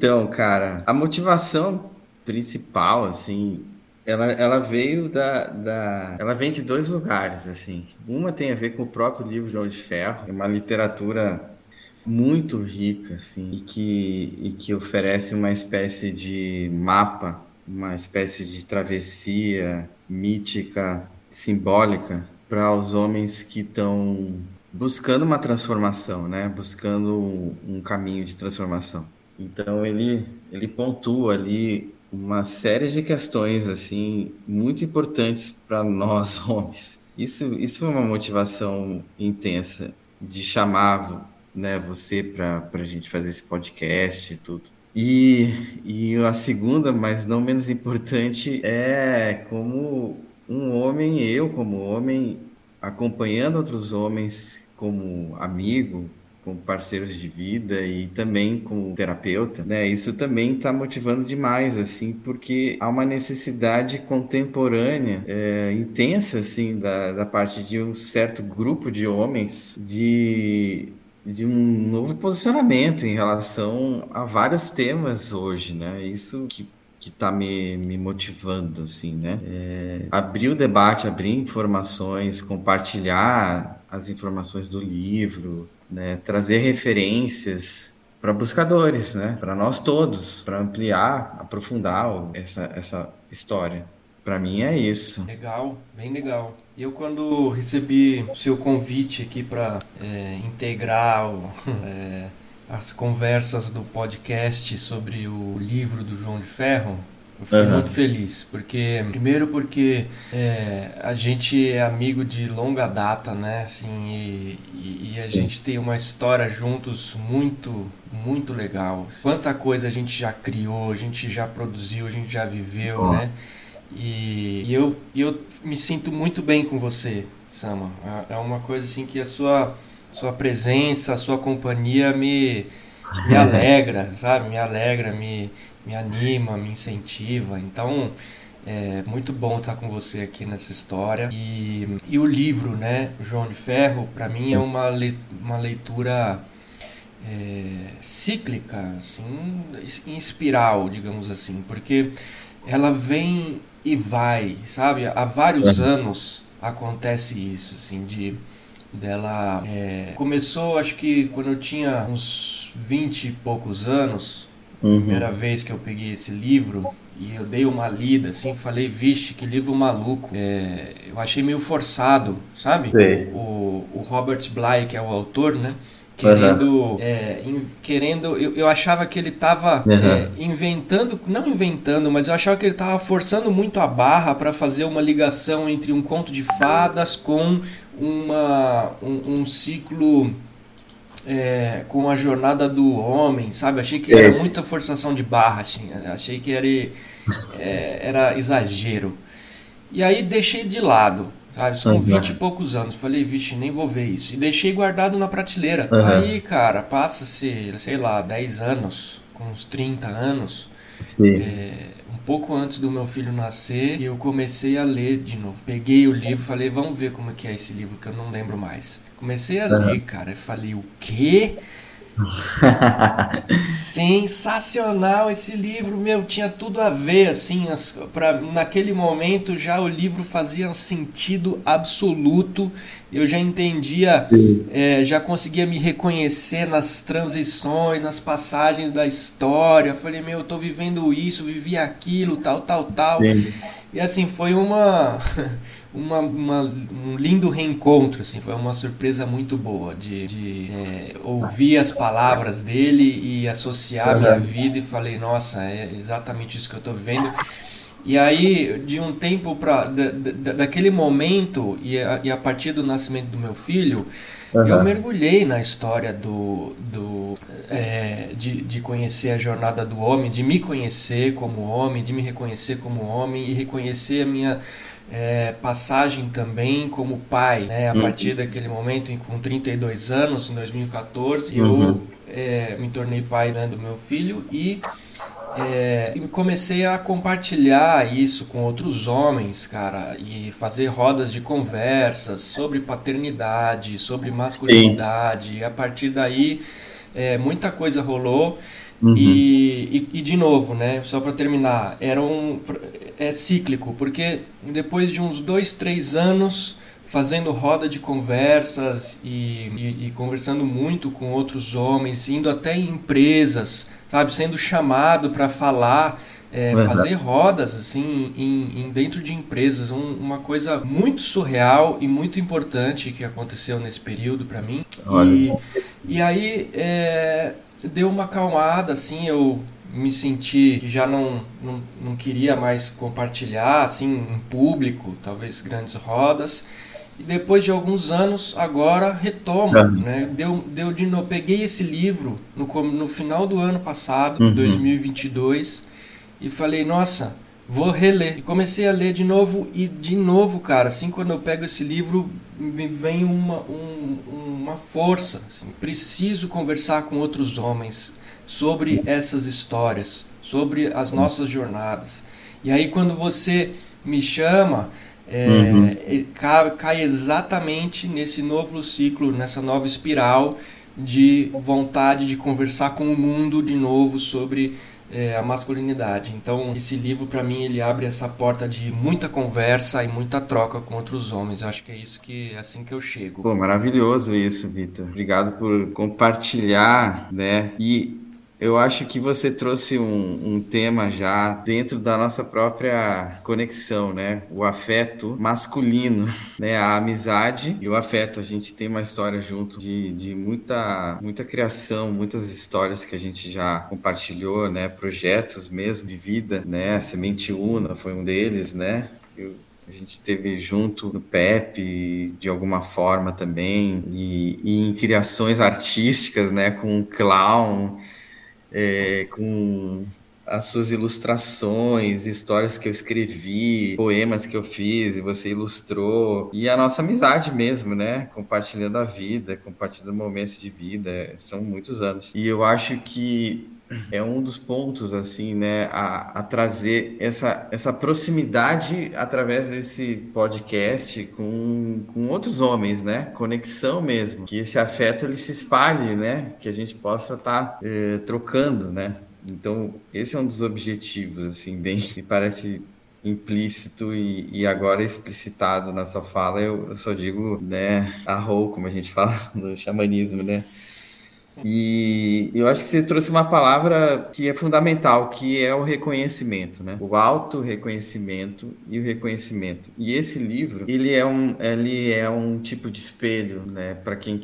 Então, cara, a motivação principal, assim, ela, ela veio da, da. Ela vem de dois lugares, assim. Uma tem a ver com o próprio livro João de Ferro, é uma literatura muito rica, assim, e que, e que oferece uma espécie de mapa, uma espécie de travessia mítica, simbólica, para os homens que estão buscando uma transformação, né? Buscando um caminho de transformação. Então ele ele pontua ali uma série de questões assim muito importantes para nós homens. Isso isso é uma motivação intensa de chamar né, você para a gente fazer esse podcast e tudo. E, e a segunda, mas não menos importante, é como um homem, eu como homem, acompanhando outros homens como amigo, como parceiros de vida e também como terapeuta, né? Isso também está motivando demais, assim, porque há uma necessidade contemporânea é, intensa, assim, da, da parte de um certo grupo de homens de de um novo posicionamento em relação a vários temas hoje, né? Isso que que está me, me motivando, assim, né? É, abrir o debate, abrir informações, compartilhar as informações do livro, né? trazer referências para buscadores, né? Para nós todos, para ampliar, aprofundar essa, essa história. Para mim é isso. Legal, bem legal. Eu quando recebi o seu convite aqui para é, integrar o, é, as conversas do podcast sobre o livro do João de Ferro, eu fiquei uhum. muito feliz, porque primeiro porque é, a gente é amigo de longa data, né? Assim, e, e, e, a gente tem uma história juntos muito, muito legal. Quanta coisa a gente já criou, a gente já produziu, a gente já viveu, uhum. né? E, e eu, eu me sinto muito bem com você, Sama. É, é uma coisa assim que a sua sua presença, a sua companhia me, me alegra, sabe? Me alegra, me, me anima, me incentiva. Então, é muito bom estar com você aqui nessa história. E, e o livro, né, João de Ferro, para mim é uma, le, uma leitura é, cíclica, assim, em espiral, digamos assim, porque ela vem e vai, sabe? Há vários anos acontece isso, assim, de dela é, começou acho que quando eu tinha uns 20 e poucos anos uhum. primeira vez que eu peguei esse livro e eu dei uma lida assim falei vixe que livro maluco é, eu achei meio forçado sabe o, o Robert Bly que é o autor né querendo uhum. é, in, querendo eu, eu achava que ele estava uhum. é, inventando não inventando mas eu achava que ele estava forçando muito a barra para fazer uma ligação entre um conto de fadas com uma, um, um ciclo é, com a jornada do homem, sabe? Achei que era é. muita forçação de barra, assim. achei que era, é, era exagero. E aí deixei de lado, sabe? Com uhum. 20 e poucos anos. Falei, vixe, nem vou ver isso. E deixei guardado na prateleira. Uhum. Aí, cara, passa-se, sei lá, 10 anos, com uns 30 anos. É, um pouco antes do meu filho nascer, eu comecei a ler de novo. Peguei o livro, falei, vamos ver como é que é esse livro que eu não lembro mais. Comecei a uhum. ler, cara, e falei, o quê? Sensacional esse livro, meu, tinha tudo a ver, assim, as, pra, naquele momento já o livro fazia sentido absoluto, eu já entendia, é, já conseguia me reconhecer nas transições, nas passagens da história, falei, meu, eu tô vivendo isso, vivi aquilo, tal, tal, tal, Sim. e assim, foi uma... uma, uma, um lindo reencontro, assim, foi uma surpresa muito boa de, de é, ouvir as palavras dele e associar a minha vida e falei, nossa, é exatamente isso que eu estou vivendo. E aí, de um tempo para da, da, daquele momento e a, e a partir do nascimento do meu filho, Uhum. Eu mergulhei na história do, do é, de, de conhecer a jornada do homem, de me conhecer como homem, de me reconhecer como homem e reconhecer a minha é, passagem também como pai, né? A uhum. partir daquele momento, com 32 anos, em 2014, uhum. eu é, me tornei pai né, do meu filho e, é, comecei a compartilhar isso com outros homens, cara, e fazer rodas de conversas sobre paternidade, sobre masculinidade. Sim. E a partir daí, é, muita coisa rolou. Uhum. E, e, e, de novo, né, só para terminar, era um, é cíclico, porque depois de uns dois, três anos fazendo roda de conversas e, e, e conversando muito com outros homens, indo até em empresas, sabe, sendo chamado para falar é, fazer rodas assim em, em dentro de empresas um, uma coisa muito surreal e muito importante que aconteceu nesse período para mim. E, e aí é, deu uma acalmada assim eu me senti que já não, não, não queria mais compartilhar assim em público talvez grandes rodas e depois de alguns anos agora retomo uhum. né deu, deu de novo peguei esse livro no, no final do ano passado uhum. 2022 e falei, nossa, vou reler. E comecei a ler de novo e de novo, cara, assim quando eu pego esse livro, me vem uma, um, uma força. Assim, preciso conversar com outros homens sobre essas histórias, sobre as nossas jornadas. E aí quando você me chama, é, uhum. cai, cai exatamente nesse novo ciclo, nessa nova espiral de vontade de conversar com o mundo de novo sobre é, a masculinidade. Então, esse livro, para mim, ele abre essa porta de muita conversa e muita troca com outros homens. Eu acho que é isso que é assim que eu chego. Pô, maravilhoso isso, Vitor. Obrigado por compartilhar, né? E eu acho que você trouxe um, um, tema já dentro da nossa própria conexão, né? O afeto masculino, né? A amizade e o afeto. A gente tem uma história junto de, de muita, muita criação, muitas histórias que a gente já compartilhou, né? Projetos mesmo de vida, né? A Semente Una foi um deles, né? Eu, a gente teve junto no PEP de alguma forma também e, e em criações artísticas, né, com o clown, é, com as suas ilustrações, histórias que eu escrevi, poemas que eu fiz e você ilustrou, e a nossa amizade mesmo, né? Compartilhando a vida, compartilhando momentos de vida, são muitos anos. E eu acho que é um dos pontos, assim, né, a, a, trazer essa, essa proximidade através desse podcast com, com outros homens, né, conexão mesmo, que esse afeto ele se espalhe, né, que a gente possa estar tá, eh, trocando, né. Então, esse é um dos objetivos, assim, bem, me parece implícito e, e, agora explicitado na sua fala, eu, eu só digo, né, arro, como a gente fala no xamanismo, né, e eu acho que você trouxe uma palavra que é fundamental, que é o reconhecimento, né? O auto-reconhecimento e o reconhecimento. E esse livro, ele é um, ele é um tipo de espelho, né? Para quem,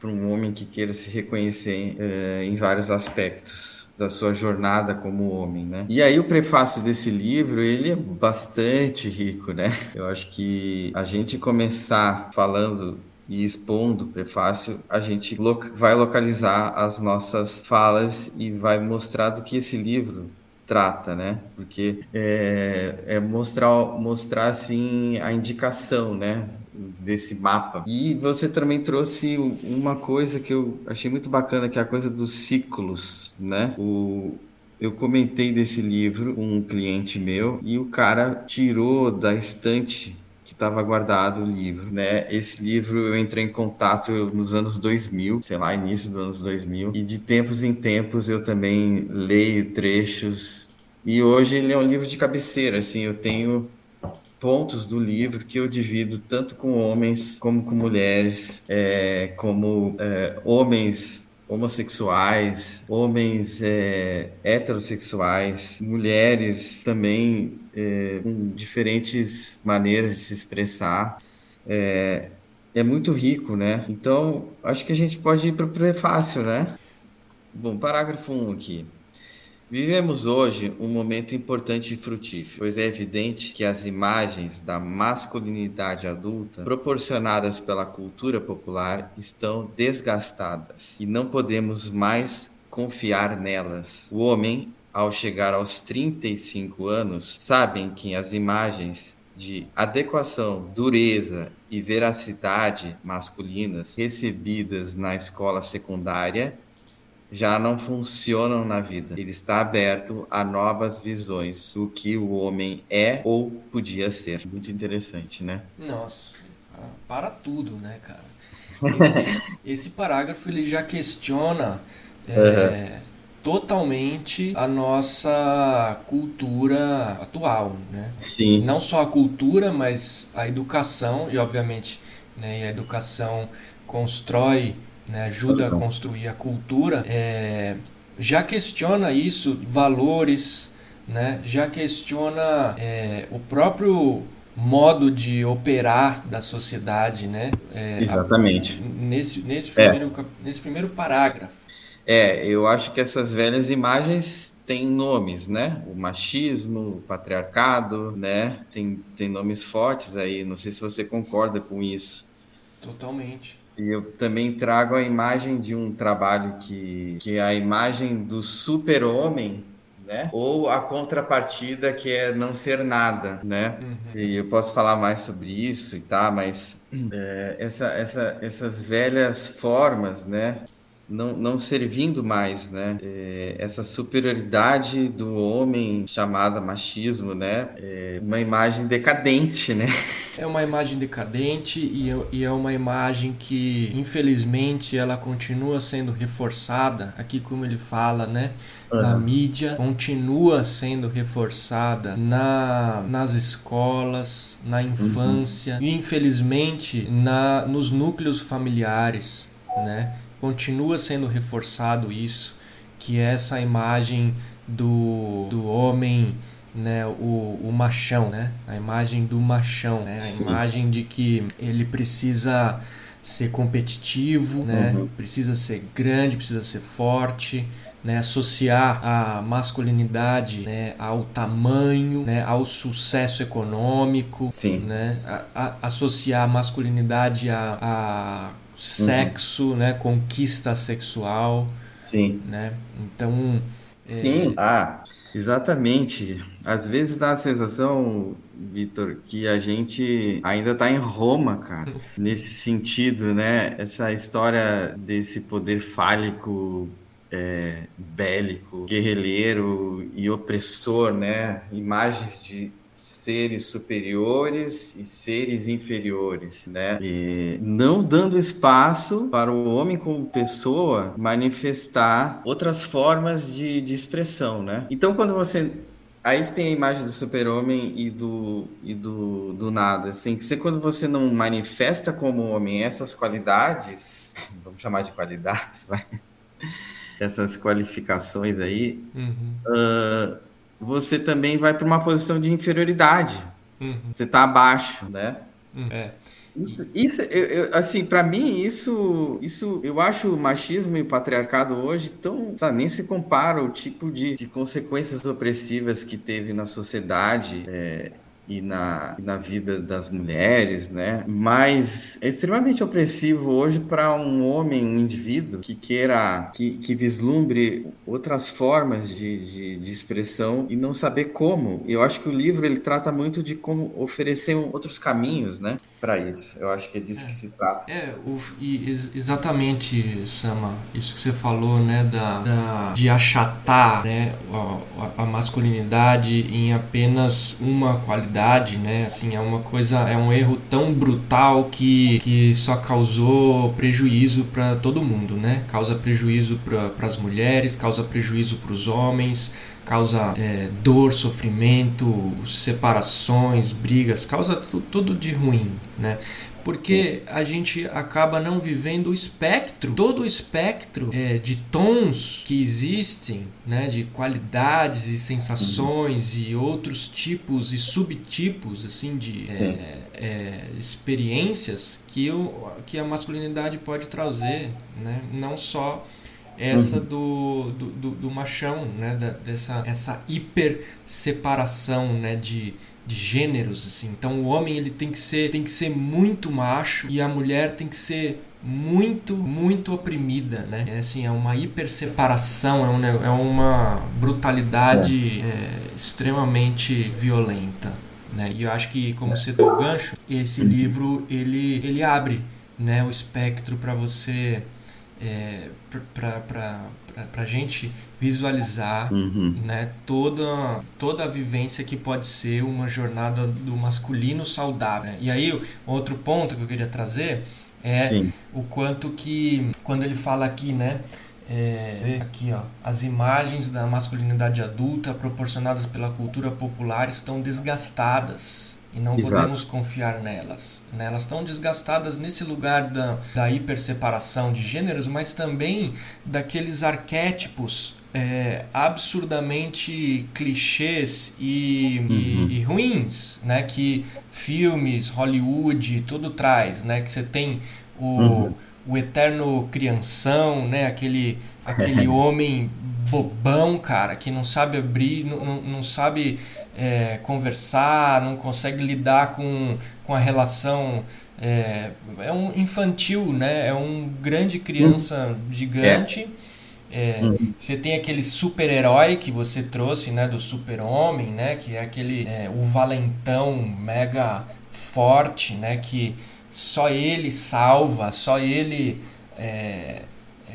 para um homem que queira se reconhecer uh, em vários aspectos da sua jornada como homem, né? E aí o prefácio desse livro, ele é bastante rico, né? Eu acho que a gente começar falando e expondo o prefácio, a gente vai localizar as nossas falas e vai mostrar do que esse livro trata, né? Porque é, é mostrar, mostrar assim a indicação, né? Desse mapa. E você também trouxe uma coisa que eu achei muito bacana, que é a coisa dos ciclos, né? O, eu comentei desse livro com um cliente meu e o cara tirou da estante estava guardado o livro, né? Esse livro eu entrei em contato nos anos 2000, sei lá, início dos anos 2000, e de tempos em tempos eu também leio trechos e hoje ele é um livro de cabeceira, assim, eu tenho pontos do livro que eu divido tanto com homens como com mulheres, é, como é, homens homossexuais, homens é, heterossexuais, mulheres também é, com diferentes maneiras de se expressar. É, é muito rico, né? Então, acho que a gente pode ir para o prefácio, né? Bom, parágrafo 1 aqui. Vivemos hoje um momento importante e frutífero, pois é evidente que as imagens da masculinidade adulta proporcionadas pela cultura popular estão desgastadas e não podemos mais confiar nelas. O homem, ao chegar aos 35 anos, sabem que as imagens de adequação, dureza e veracidade masculinas recebidas na escola secundária já não funcionam na vida. Ele está aberto a novas visões do que o homem é ou podia ser. Muito interessante, né? Nossa, para tudo, né, cara? Esse, esse parágrafo ele já questiona é, uhum. totalmente a nossa cultura atual, né? Sim. Não só a cultura, mas a educação e obviamente, né, e a educação constrói, né, ajuda a construir a cultura. É, já questiona isso, valores, né? Já questiona é, o próprio modo de operar da sociedade, né? É, Exatamente. A, nesse, nesse, primeiro, é. nesse primeiro parágrafo. É, eu acho que essas velhas imagens têm nomes, né? O machismo, o patriarcado, né? Tem, tem nomes fortes aí. Não sei se você concorda com isso. Totalmente. E eu também trago a imagem de um trabalho que, que é a imagem do super-homem né? Ou a contrapartida que é não ser nada, né? Uhum. E eu posso falar mais sobre isso e tá, mas é, essa, essa, essas velhas formas, né? Não, não servindo mais, né? É, essa superioridade do homem chamada machismo, né? É uma imagem decadente, né? É uma imagem decadente e, e é uma imagem que, infelizmente, ela continua sendo reforçada, aqui como ele fala, né? Uhum. Na mídia, continua sendo reforçada na, nas escolas, na uhum. infância uhum. e, infelizmente, na, nos núcleos familiares, né? Continua sendo reforçado isso, que é essa imagem do, do homem, né, o, o machão, né? A imagem do machão, né? A imagem de que ele precisa ser competitivo, né? Uhum. Precisa ser grande, precisa ser forte, né, associar a masculinidade né, ao tamanho, né, ao sucesso econômico, Sim. Né, a, a, associar a masculinidade a, a sexo, uhum. né, conquista sexual. Sim. Né? Então. Sim, é... ah, exatamente. Às vezes dá a sensação, Vitor, que a gente ainda está em Roma, cara. Nesse sentido, né? Essa história desse poder fálico é, bélico, guerrilheiro e opressor, né? Imagens de seres superiores e seres inferiores, né? E não dando espaço para o homem como pessoa manifestar outras formas de, de expressão, né? Então, quando você aí que tem a imagem do super-homem e do e do, do nada, assim, que você quando você não manifesta como homem essas qualidades, vamos chamar de qualidades, vai, essas qualificações aí, uhum. uh, você também vai para uma posição de inferioridade. Uhum. Você está abaixo, né? Uhum. É. Isso, isso eu, eu, assim, para mim, isso, isso, eu acho o machismo e o patriarcado hoje tão, sabe, nem se compara o tipo de, de consequências opressivas que teve na sociedade. É, e na, na vida das mulheres, né? Mas é extremamente opressivo hoje para um homem, um indivíduo que queira, que, que vislumbre outras formas de, de, de, expressão e não saber como. Eu acho que o livro ele trata muito de como oferecer outros caminhos, né? Para isso. Eu acho que é disso é, que se trata. É, o, e, exatamente, Sama, isso que você falou, né? Da, da de achatar né, a, a masculinidade em apenas uma qualidade né? Assim, é uma coisa, é um erro tão brutal que, que só causou prejuízo para todo mundo, né? Causa prejuízo para as mulheres, causa prejuízo para os homens, causa é, dor, sofrimento, separações, brigas, causa tudo de ruim, né? Porque a gente acaba não vivendo o espectro, todo o espectro é, de tons que existem, né, de qualidades e sensações e outros tipos e subtipos assim de é, é, experiências que, o, que a masculinidade pode trazer, né, não só essa uhum. do, do, do, do, machão, né, da, dessa essa hiper separação, né, de de gêneros assim. Então o homem ele tem que ser tem que ser muito macho e a mulher tem que ser muito muito oprimida, né? É assim é uma hiperseparação, é, um, é uma brutalidade é. É, extremamente violenta, né? E eu acho que como você deu o gancho, esse uhum. livro ele ele abre, né, o espectro para você é, para a gente visualizar uhum. né, toda, toda a vivência que pode ser uma jornada do masculino saudável. E aí, outro ponto que eu queria trazer é Sim. o quanto que, quando ele fala aqui, né, É, aqui, ó. As imagens da masculinidade adulta proporcionadas pela cultura popular estão desgastadas e não Exato. podemos confiar nelas. Né? Elas estão desgastadas nesse lugar da, da hiperseparação de gêneros, mas também daqueles arquétipos é, absurdamente clichês e, uhum. e, e, ruins, né? Que filmes, Hollywood, tudo traz, né? Que você tem o, uhum. o eterno crianção, né? Aquele, aquele homem bobão, cara, que não sabe abrir, não, não, sabe é, conversar, não consegue lidar com, com a relação. É, é um infantil, né? É um grande criança gigante. É. Você tem aquele super-herói que você trouxe, né, do super-homem, né, que é aquele é, o valentão mega forte, né, que só ele salva, só ele é,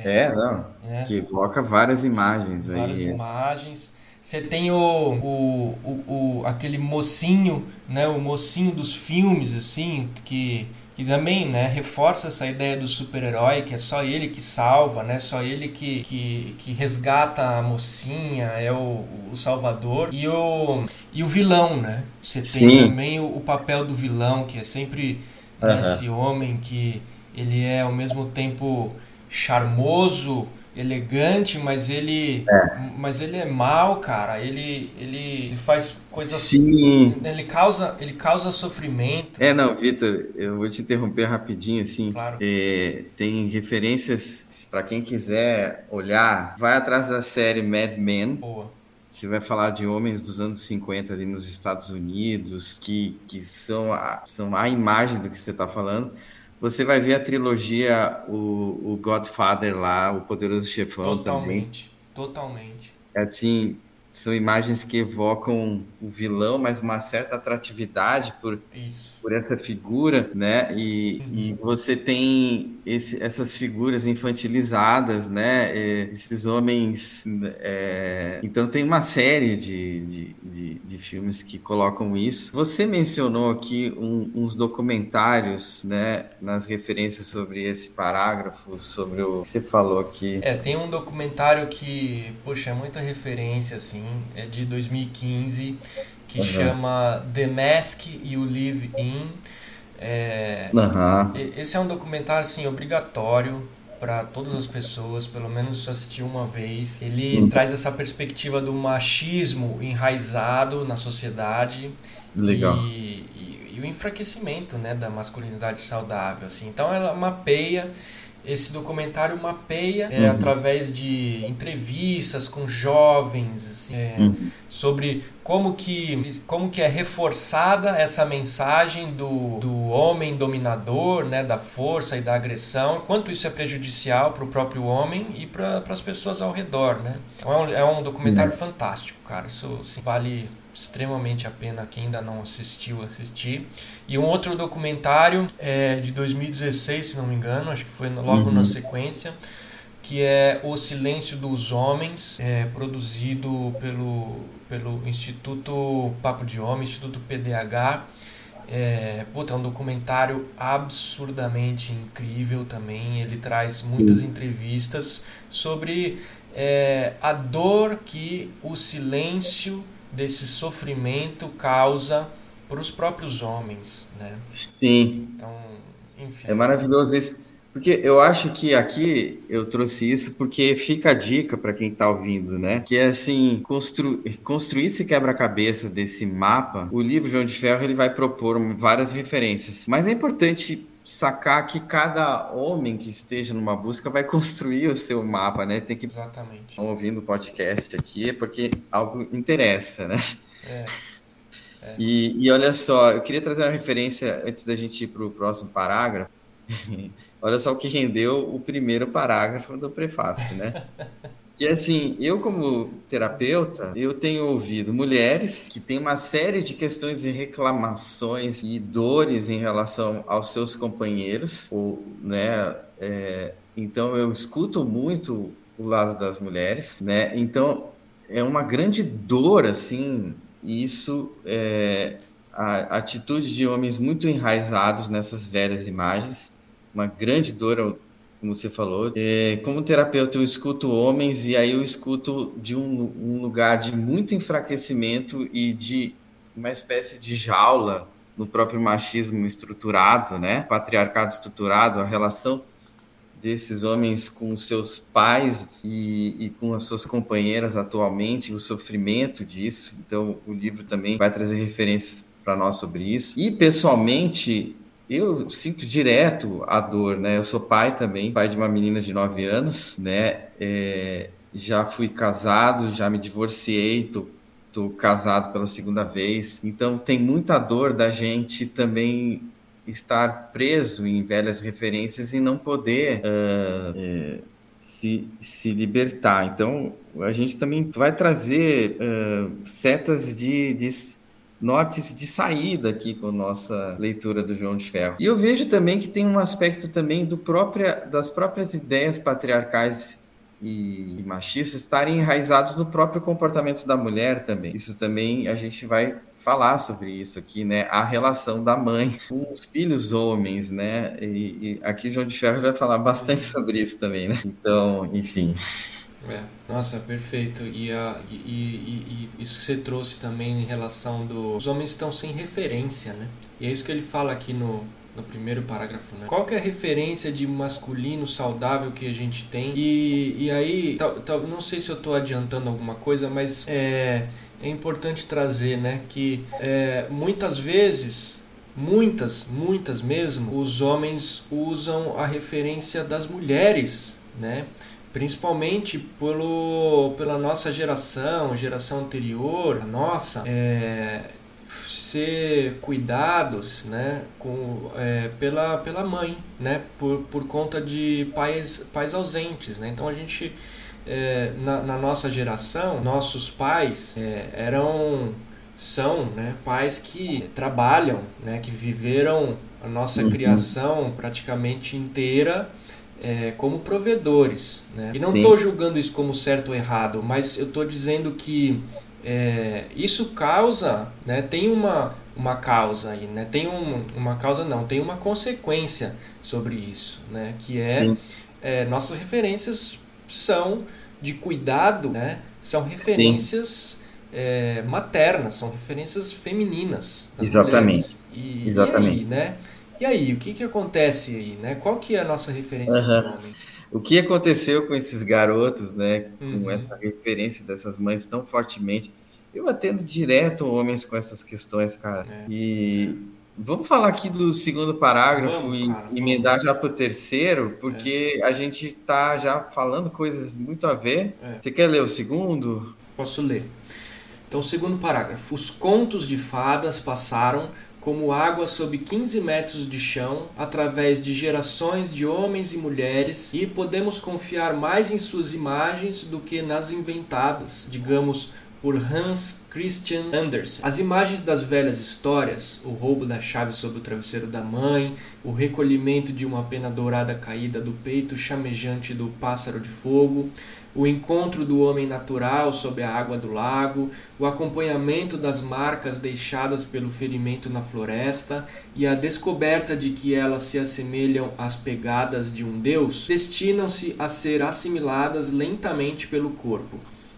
é, é não, né? que coloca várias imagens várias aí. Várias imagens. Você tem o, o, o, o, aquele mocinho, né, o mocinho dos filmes, assim, que e também né, reforça essa ideia do super-herói, que é só ele que salva, né, só ele que, que, que resgata a mocinha, é o, o salvador. E o, e o vilão, né? Você tem Sim. também o, o, papel do vilão, que é sempre né, esse homem que ele é ao mesmo tempo charmoso, elegante, mas ele é. mas ele é mal, cara. Ele ele faz coisas Sim. ele causa ele causa sofrimento. É, não, Vitor, eu vou te interromper rapidinho assim. Claro. É, tem referências para quem quiser olhar, vai atrás da série Mad Men. Boa. Você vai falar de homens dos anos 50 ali nos Estados Unidos, que, que são, a, são a imagem do que você está falando. Você vai ver a trilogia, o, o Godfather lá, o Poderoso Chefão totalmente, também. Totalmente. É assim, são imagens que evocam o vilão, mas uma certa atratividade por, por essa figura, né? E, uhum. e você tem esse, essas figuras infantilizadas, né? esses homens. É... Então tem uma série de, de, de, de, filmes que colocam isso. Você mencionou aqui um, uns documentários, né? Nas referências sobre esse parágrafo, sobre o que você falou aqui. É, tem um documentário que, poxa, é muita referência, assim, é de 2015, que uhum. chama The Mask You Live In. É, uhum. Esse é um documentário assim obrigatório para todas as pessoas, pelo menos assistir uma vez. Ele uhum. traz essa perspectiva do machismo enraizado na sociedade Legal. E, e, e o enfraquecimento né, da masculinidade saudável. Assim. Então ela mapeia esse documentário mapeia é, uhum. através de entrevistas com jovens assim, é, uhum. sobre como que, como que é reforçada essa mensagem do, do homem dominador, né, da força e da agressão, quanto isso é prejudicial para o próprio homem e para as pessoas ao redor. Né? Então é um, é um documentário uhum. fantástico, cara. Isso assim, vale extremamente a pena quem ainda não assistiu assistir. E um outro documentário é de 2016, se não me engano, acho que foi logo uhum. na sequência, que é O Silêncio dos Homens, é, produzido pelo, pelo Instituto Papo de Homem, Instituto PDH. É, puta, é um documentário absurdamente incrível também. Ele traz muitas entrevistas sobre é, a dor que o silêncio desse sofrimento causa para os próprios homens, né? Sim. Então, enfim. É maravilhoso isso. Porque eu acho que aqui eu trouxe isso porque fica a dica para quem está ouvindo, né? Que é assim, constru construir esse quebra-cabeça desse mapa. O livro João de Ferro ele vai propor várias referências, mas é importante sacar que cada homem que esteja numa busca vai construir o seu mapa, né? Tem que Exatamente. Estão ouvindo o podcast aqui porque algo interessa, né? É. É. E, e olha só, eu queria trazer uma referência antes da gente ir para o próximo parágrafo. olha só o que rendeu o primeiro parágrafo do prefácio, né? E assim, eu como terapeuta, eu tenho ouvido mulheres que têm uma série de questões e reclamações e dores em relação aos seus companheiros, ou, né? É, então eu escuto muito o lado das mulheres, né? Então é uma grande dor, assim, isso é a atitude de homens muito enraizados nessas velhas imagens, uma grande dor como você falou. É, como terapeuta, eu escuto homens e aí eu escuto de um, um lugar de muito enfraquecimento e de uma espécie de jaula no próprio machismo estruturado, né? Patriarcado estruturado, a relação desses homens com seus pais e, e, com as suas companheiras atualmente, o sofrimento disso. Então, o livro também vai trazer referências para nós sobre isso. E, pessoalmente, eu sinto direto a dor, né? Eu sou pai também, pai de uma menina de 9 anos, né? É, já fui casado, já me divorciei, tô, tô casado pela segunda vez. Então, tem muita dor da gente também estar preso em velhas referências e não poder uh, é, se, se libertar. Então, a gente também vai trazer uh, setas de, de nortes de saída aqui com a nossa leitura do João de Ferro. E eu vejo também que tem um aspecto também do própria, das próprias ideias patriarcais e, machistas estarem enraizados no próprio comportamento da mulher também. Isso também a gente vai falar sobre isso aqui, né? A relação da mãe com os filhos homens, né? E, e aqui João de Ferro vai falar bastante sobre isso também, né? Então, enfim. É, nossa, perfeito. E, a, e, e, e, isso que você trouxe também em relação dos Os homens estão sem referência, né? E é isso que ele fala aqui no, no primeiro parágrafo, né? Qual que é a referência de masculino saudável que a gente tem? E, e aí, não sei se eu estou adiantando alguma coisa, mas é, é importante trazer, né? Que é, muitas vezes muitas, muitas mesmo, os homens usam a referência das mulheres, né? Principalmente pelo, pela nossa geração, geração anterior, a nossa, é, ser cuidados né, com, é, pela, pela mãe, né, por, por conta de pais, pais ausentes. Né? Então a gente, é, na, na, nossa geração, nossos pais é, eram são né, pais que trabalham, né, que viveram a nossa uhum. criação praticamente inteira é, como provedores. Né? E não estou julgando isso como certo ou errado, mas eu estou dizendo que é, isso causa, né, tem uma, uma causa aí, né, tem um, uma causa não, tem uma consequência sobre isso, né, que é, é nossas referências são de cuidado, né, são referências é, maternas, são referências femininas. Exatamente. E, Exatamente. E aí, né? E aí, o que, que acontece aí, né? Qual que é a nossa referência uhum. de homem? O que aconteceu com esses garotos, né? Uhum. Com essa referência dessas mães tão fortemente. Eu atendo direto homens com essas questões, cara. É. E vamos falar aqui do segundo parágrafo vamos, e cara, emendar vamos. já para o terceiro, porque é. a gente está já falando coisas muito a ver. É. Você quer ler o segundo? Posso ler. Então, segundo parágrafo. Os contos de fadas passaram como água sob 15 metros de chão, através de gerações de homens e mulheres, e podemos confiar mais em suas imagens do que nas inventadas, digamos, por Hans Christian Andersen. As imagens das velhas histórias, o roubo da chave sob o travesseiro da mãe, o recolhimento de uma pena dourada caída do peito chamejante do pássaro de fogo, o encontro do homem natural sob a água do lago, o acompanhamento das marcas deixadas pelo ferimento na floresta e a descoberta de que elas se assemelham às pegadas de um deus, destinam-se a ser assimiladas lentamente pelo corpo.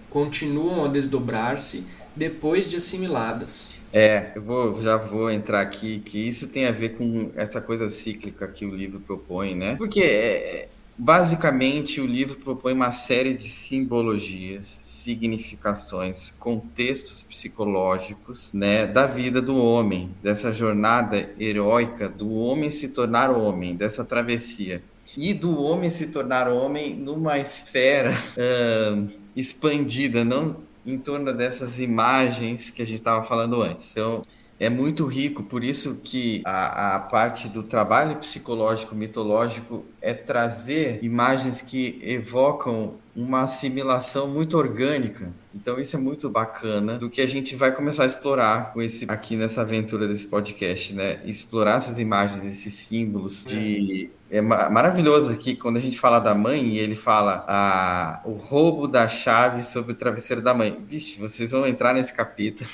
Continuam a desdobrar-se depois de assimiladas. É, eu vou, já vou entrar aqui, que isso tem a ver com essa coisa cíclica que o livro propõe, né? Porque é, Basicamente, o livro propõe uma série de simbologias, significações, contextos psicológicos né, da vida do homem, dessa jornada heróica do homem se tornar homem, dessa travessia. E do homem se tornar homem numa esfera uh, expandida, não em torno dessas imagens que a gente estava falando antes. Então, é muito rico, por isso que a, a, parte do trabalho psicológico mitológico é trazer imagens que evocam uma assimilação muito orgânica. Então isso é muito bacana do que a gente vai começar a explorar com esse aqui nessa aventura desse podcast, né? Explorar essas imagens, esses símbolos de é maravilhoso aqui quando a gente fala da mãe e ele fala a, o roubo da chave sobre o travesseiro da mãe. Vixe, vocês vão entrar nesse capítulo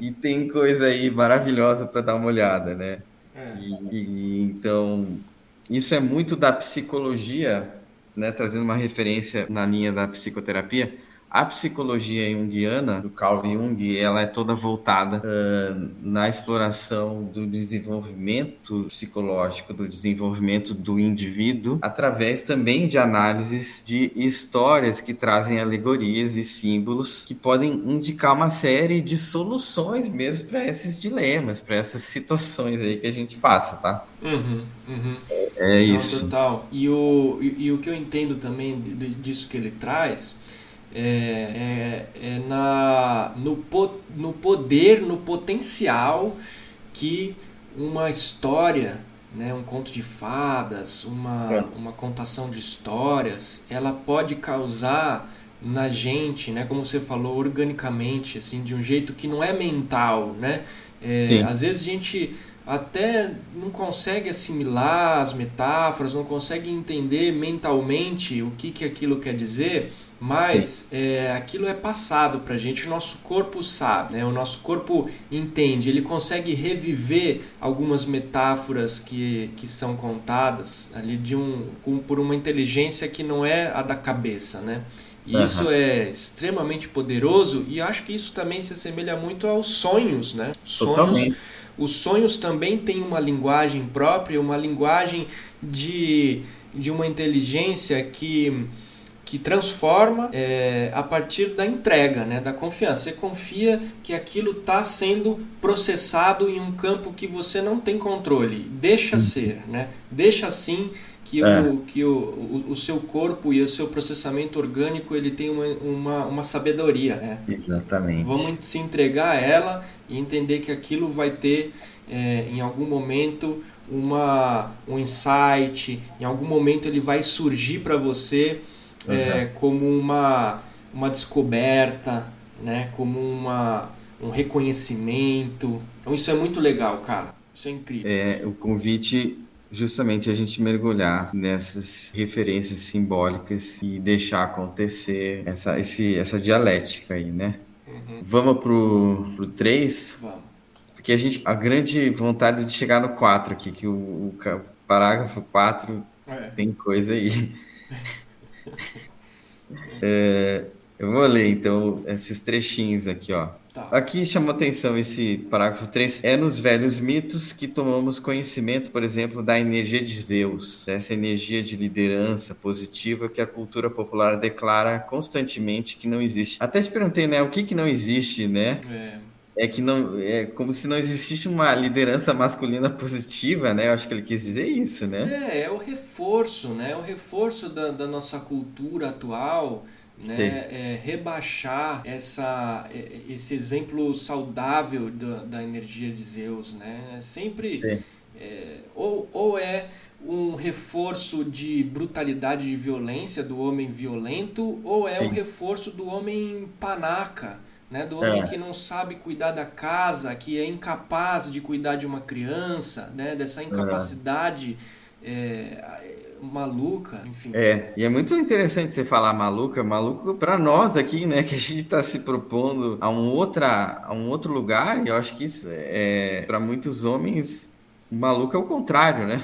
e tem coisa aí maravilhosa para dar uma olhada, né? É. E, e, então isso é muito da psicologia, né, trazendo uma referência na linha da psicoterapia, a psicologia junguiana, do Carl Jung, ela é toda voltada uh, na exploração do desenvolvimento psicológico, do desenvolvimento do indivíduo, através também de análises de histórias que trazem alegorias e símbolos que podem indicar uma série de soluções mesmo para esses dilemas, para essas situações aí que a gente passa, tá? Uhum, uhum. É, é isso. Não, total. E o, e, e o que eu entendo também disso que ele traz é, é, é na, no, no poder, no potencial que uma história, né, um conto de fadas, uma, é. uma contação de histórias, ela pode causar na gente, né, como você falou, organicamente, assim, de um jeito que não é mental, né? É, às vezes a gente até não consegue assimilar as metáforas, não consegue entender mentalmente o que, que aquilo quer dizer, mas é, aquilo é passado para a gente, o nosso corpo sabe, né? o nosso corpo entende, ele consegue reviver algumas metáforas que, que são contadas ali de um, com, por uma inteligência que não é a da cabeça. Né? E uhum. isso é extremamente poderoso e acho que isso também se assemelha muito aos sonhos. Né? Sonhos, os sonhos também têm uma linguagem própria, uma linguagem de, de uma inteligência que que transforma é, a partir da entrega, né, da confiança. Você confia que aquilo está sendo processado em um campo que você não tem controle. Deixa hum. ser, né? deixa assim que, é. o, que o, o, o, seu corpo e o seu processamento orgânico ele tem uma, uma, uma sabedoria. Né? Exatamente. Vamos se entregar a ela e entender que aquilo vai ter é, em algum momento uma, um insight, em algum momento ele vai surgir para você uhum. é, como uma, uma descoberta, né? como uma, um reconhecimento. Então isso é muito legal, cara. Isso é incrível. É, o convite justamente a gente mergulhar nessas referências simbólicas e deixar acontecer essa, esse, essa dialética aí, né? Uhum. Vamos pro, pro 3? Vamos. Porque a gente, a grande vontade de chegar no 4 aqui, que o, o parágrafo 4 é. tem coisa aí. É, eu vou ler então esses trechinhos aqui, ó. Tá. Aqui chamou atenção esse parágrafo 3. É nos velhos mitos que tomamos conhecimento, por exemplo, da energia de Zeus, essa energia de liderança positiva que a cultura popular declara constantemente que não existe. Até te perguntei, né, o que que não existe, né? É é que não é como se não existisse uma liderança masculina positiva, né? Eu acho que ele quis dizer isso, né? É, é o reforço, né? É o reforço da, da nossa cultura atual, né? É, rebaixar essa, é, esse exemplo saudável da, da energia de Zeus, né? É sempre é, ou, ou é um reforço de brutalidade de violência do homem violento ou é Sim. um reforço do homem panaca né? Do homem é. que não sabe cuidar da casa, que é incapaz de cuidar de uma criança, né? Dessa incapacidade é. Maluca, enfim. É, e é muito interessante você falar maluca, maluco para nós aqui, né? Que a gente está se propondo a um, outra, a um outro lugar, e eu acho que isso é, para muitos homens, maluco é o contrário, né?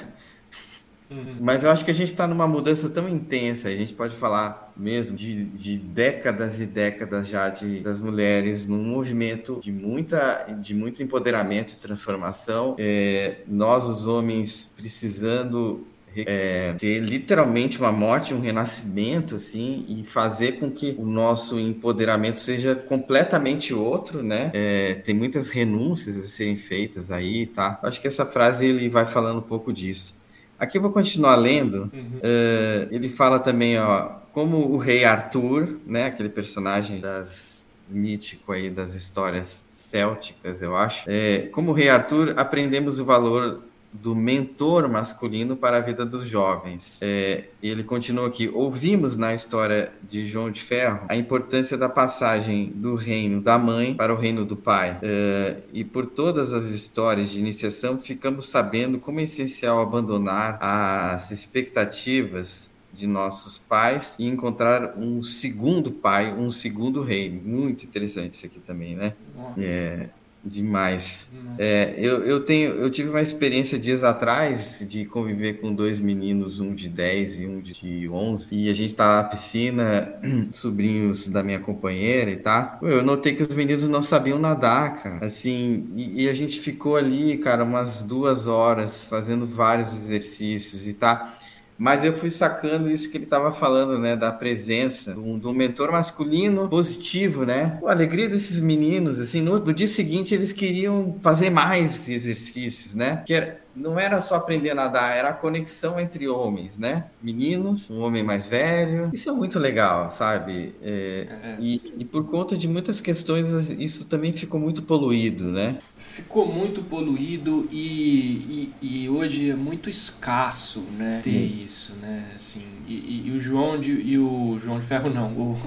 Uhum. Mas eu acho que a gente está numa mudança tão intensa, a gente pode falar mesmo de, de décadas e décadas já de, das mulheres num movimento de, muita, de muito empoderamento e transformação. É, nós, os homens, precisando é, ter literalmente uma morte, um renascimento, assim, e fazer com que o nosso empoderamento seja completamente outro, né? É, tem muitas renúncias a serem feitas aí, tá? Acho que essa frase ele vai falando um pouco disso. Aqui eu vou continuar lendo. Uhum. Uh, ele fala também, ó, como o rei Arthur, né, aquele personagem das mítico aí das histórias célticas, eu acho. É, como o rei Arthur, aprendemos o valor do mentor masculino para a vida dos jovens. É, ele continua aqui: ouvimos na história de João de Ferro a importância da passagem do reino da mãe para o reino do pai. É, e por todas as histórias de iniciação, ficamos sabendo como é essencial abandonar as expectativas de nossos pais e encontrar um segundo pai, um segundo rei. Muito interessante isso aqui também, né? É, Demais. É, eu, eu, tenho, eu tive uma experiência dias atrás de conviver com dois meninos, um de 10 e um de 11, e a gente tá na piscina, sobrinhos da minha companheira e tá. Eu notei que os meninos não sabiam nadar, cara. Assim, e, e a gente ficou ali, cara, umas duas horas fazendo vários exercícios e tá. Mas eu fui sacando isso que ele estava falando, né? Da presença do, do mentor masculino positivo, né? A alegria desses meninos, assim, no, no dia seguinte eles queriam fazer mais exercícios, né? Que era, não era só aprender a nadar, era a conexão entre homens, né? Meninos, um homem mais velho. Isso é muito legal, sabe? É, é. E, e, por conta de muitas questões, isso também ficou muito poluído, né? Ficou muito poluído e, e, e hoje é muito escasso, né? Ter hum. isso, né? Assim, e, e, o João de, e o João de Ferro não, o,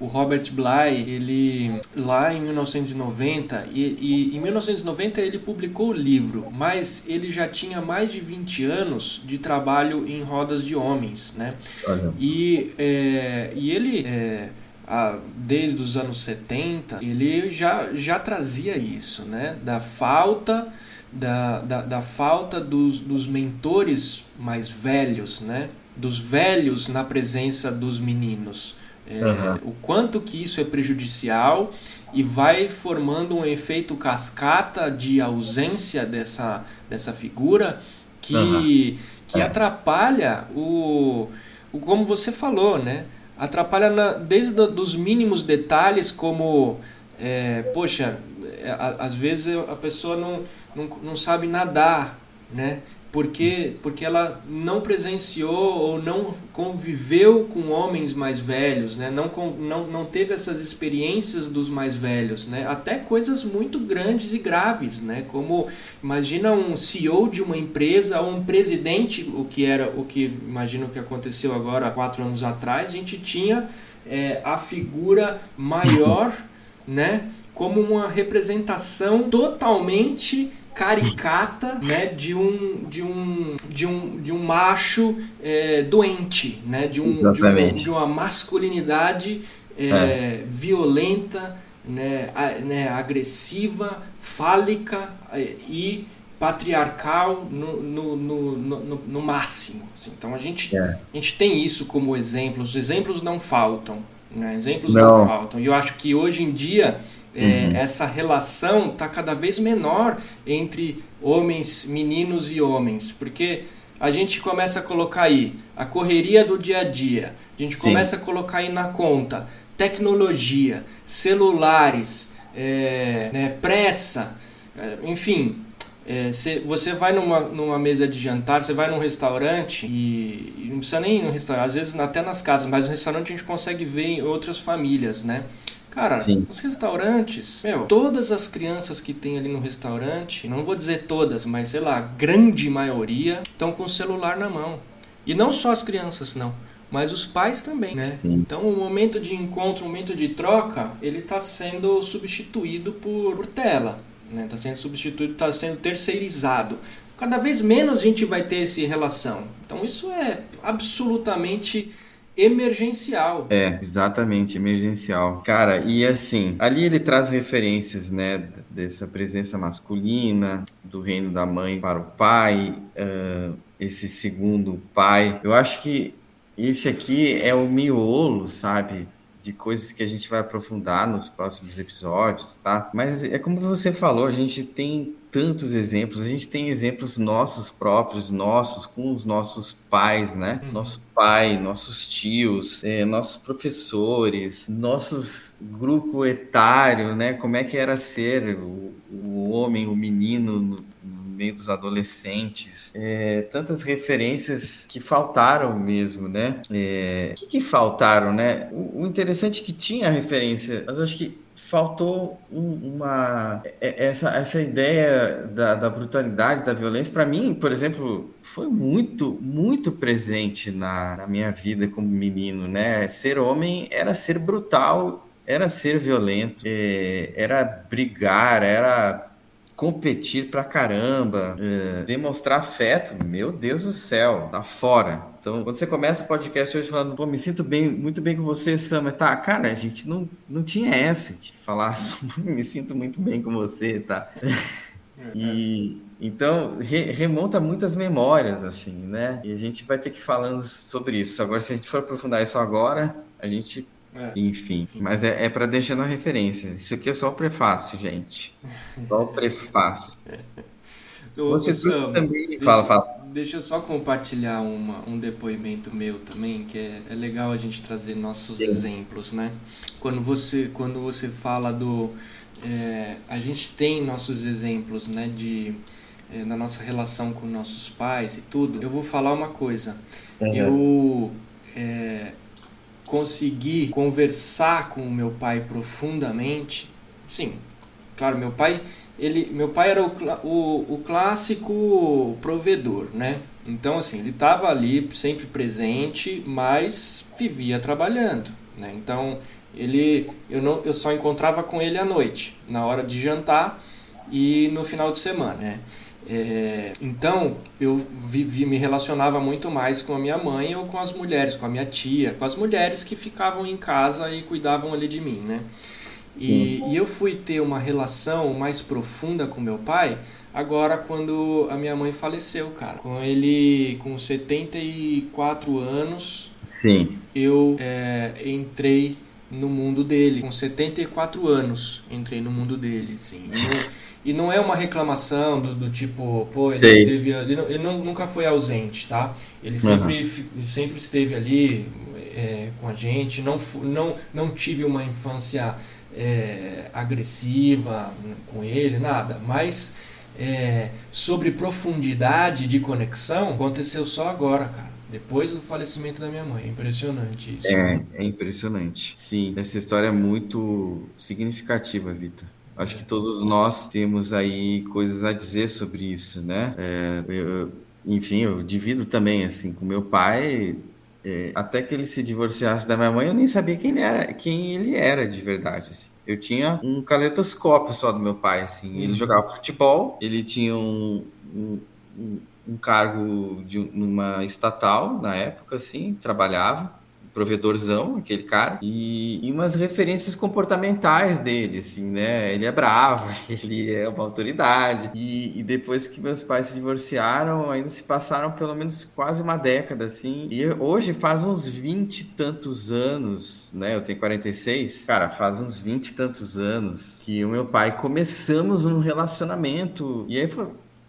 o Robert Bly, ele lá em 1990 e, e em 1990 ele publicou o livro, mas ele já tinha mais de 20 anos de trabalho em rodas de homens, né? E, é, e ele é, desde os anos 70 ele já, já trazia isso, né? Da falta da, da, da falta dos, dos mentores mais velhos, né? Dos velhos na presença dos meninos. É, uhum. O quanto que isso é prejudicial e vai formando um efeito cascata de ausência dessa, dessa figura que, uhum. que é. atrapalha o, o. Como você falou, né? Atrapalha na, desde dos mínimos detalhes, como. É, poxa, é, às vezes a pessoa não, não, não sabe nadar, né? Porque, porque ela não presenciou ou não conviveu com homens mais velhos, né? não, não, não teve essas experiências dos mais velhos, né? até coisas muito grandes e graves, né? como imagina um CEO de uma empresa ou um presidente, o que era o que imagino que aconteceu agora há quatro anos atrás, a gente tinha é, a figura maior, né? como uma representação totalmente caricata né, de, um, de, um, de, um, de um macho é, doente, né, de, um, de, um, de uma masculinidade é, é. violenta, né, a, né, agressiva, fálica é, e patriarcal no, no, no, no, no máximo. Assim. Então a gente, é. a gente tem isso como exemplo. Os exemplos não faltam. Né? Exemplos não. não faltam. E eu acho que hoje em dia é, uhum. essa relação está cada vez menor entre homens, meninos e homens, porque a gente começa a colocar aí a correria do dia a dia, a gente Sim. começa a colocar aí na conta tecnologia, celulares, é, né, pressa, é, enfim. É, cê, você vai numa, numa mesa de jantar, você vai num restaurante e, e, não precisa nem ir no restaurante, às vezes até nas casas, mas no restaurante a gente consegue ver em outras famílias, né? Cara, Sim. os restaurantes, meu, todas as crianças que tem ali no restaurante, não vou dizer todas, mas sei lá, a grande maioria estão com o celular na mão. E não só as crianças, não mas os pais também, né? Sim. Então o momento de encontro, o momento de troca, ele está sendo substituído por, por tela, né? Está sendo substituído, está sendo terceirizado. Cada vez menos a gente vai ter essa relação. Então isso é absolutamente emergencial. É, exatamente, emergencial. Cara, e assim, ali ele traz referências, né, dessa presença masculina, do reino da mãe para o pai, uh, esse segundo pai. Eu acho que esse aqui é o miolo, sabe? De coisas que a gente vai aprofundar nos próximos episódios, tá? Mas é como você falou, a gente tem tantos exemplos. A gente tem exemplos nossos próprios, nossos, com os nossos pais, né? Uhum. Nosso pai, nossos tios, é, nossos professores, nossos grupo etário, né? Como é que era ser o, o homem, o menino no, no meio dos adolescentes. É, tantas referências que faltaram mesmo, né? É, o que, que faltaram, né? O, o interessante é que tinha referência, mas acho que faltou um, uma é, essa, essa ideia da, da brutalidade, da violência, para mim, por exemplo, foi muito, muito presente na, na, minha vida como menino, né? Ser homem era ser brutal, era ser violento, é, era brigar, era competir pra caramba, é, demonstrar afeto, meu Deus do céu, tá fora. Então, quando você começa o podcast hoje falando, pô, me sinto bem, muito bem com você, Sam, tá, cara, a gente não, não tinha essa de falar, me sinto muito bem com você, tá? E então re, remonta muitas memórias, assim, né? E a gente vai ter que ir falando sobre isso. Agora, se a gente for aprofundar isso agora, a gente é. Enfim, mas é, é para deixar na referência. Isso aqui é só o prefácio, gente. Só o prefácio. Você Sam, também. Deixa, fala, fala. Deixa eu só compartilhar uma, um depoimento meu também, que é, é legal a gente trazer nossos Sim. exemplos, né? Quando você, quando você fala do. É, a gente tem nossos exemplos, né? De, é, na nossa relação com nossos pais e tudo. Eu vou falar uma coisa. Uhum. Eu. Conseguir conversar com o meu pai profundamente, sim. Claro, meu pai, ele, meu pai era o, o, o clássico provedor, né? Então, assim, ele estava ali sempre presente, mas vivia trabalhando, né? Então, ele, eu, não, eu só encontrava com ele à noite, na hora de jantar e no final de semana, né? É, então eu vivi, me relacionava muito mais com a minha mãe ou com as mulheres, com a minha tia, com as mulheres que ficavam em casa e cuidavam ali de mim, né? E, e, eu fui ter uma relação mais profunda com meu pai agora quando a minha mãe faleceu, cara. Com ele com 74 anos, Sim. eu é, entrei no mundo dele. Com 74 anos, entrei no mundo dele, sim. E não é uma reclamação do, do tipo, pô, ele Sei. esteve ali. Ele não, nunca foi ausente, tá? Ele sempre, uhum. sempre esteve ali é, com a gente. Não, não, não tive uma infância é, agressiva com ele, nada. Mas é, sobre profundidade de conexão, aconteceu só agora, cara. Depois do falecimento da minha mãe. É impressionante isso. É, é impressionante. Sim, essa história é muito significativa, Vitor. Acho que todos nós temos aí coisas a dizer sobre isso, né? É, eu, enfim, eu divido também, assim, com meu pai. É, até que ele se divorciasse da minha mãe, eu nem sabia quem ele era, quem ele era de verdade. Assim. Eu tinha um caletoscópio só do meu pai, assim. Ele uhum. jogava futebol, ele tinha um, um, um cargo de numa estatal na época, assim, trabalhava provedorzão, aquele cara, e, e, umas referências comportamentais dele, assim, né? Ele é bravo, ele é uma autoridade. E, e, depois que meus pais se divorciaram, ainda se passaram pelo menos quase uma década, assim. E hoje faz uns 20 e tantos anos, né? Eu tenho 46. Cara, faz uns 20 e tantos anos que o meu pai começamos um relacionamento. E aí foi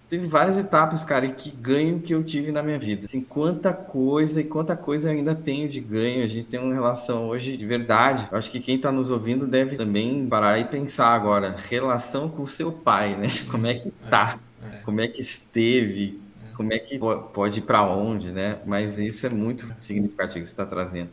teve várias etapas, cara, e que ganho que eu tive na minha vida. Assim, quanta coisa e quanta coisa eu ainda tenho de ganho. A gente tem uma relação hoje de verdade. Eu acho que quem tá nos ouvindo deve também parar e pensar agora. Relação com o seu pai, né? Como é que está? É, é. Como é que esteve? É. Como é que pode ir para onde, né? Mas isso é muito significativo que você está trazendo.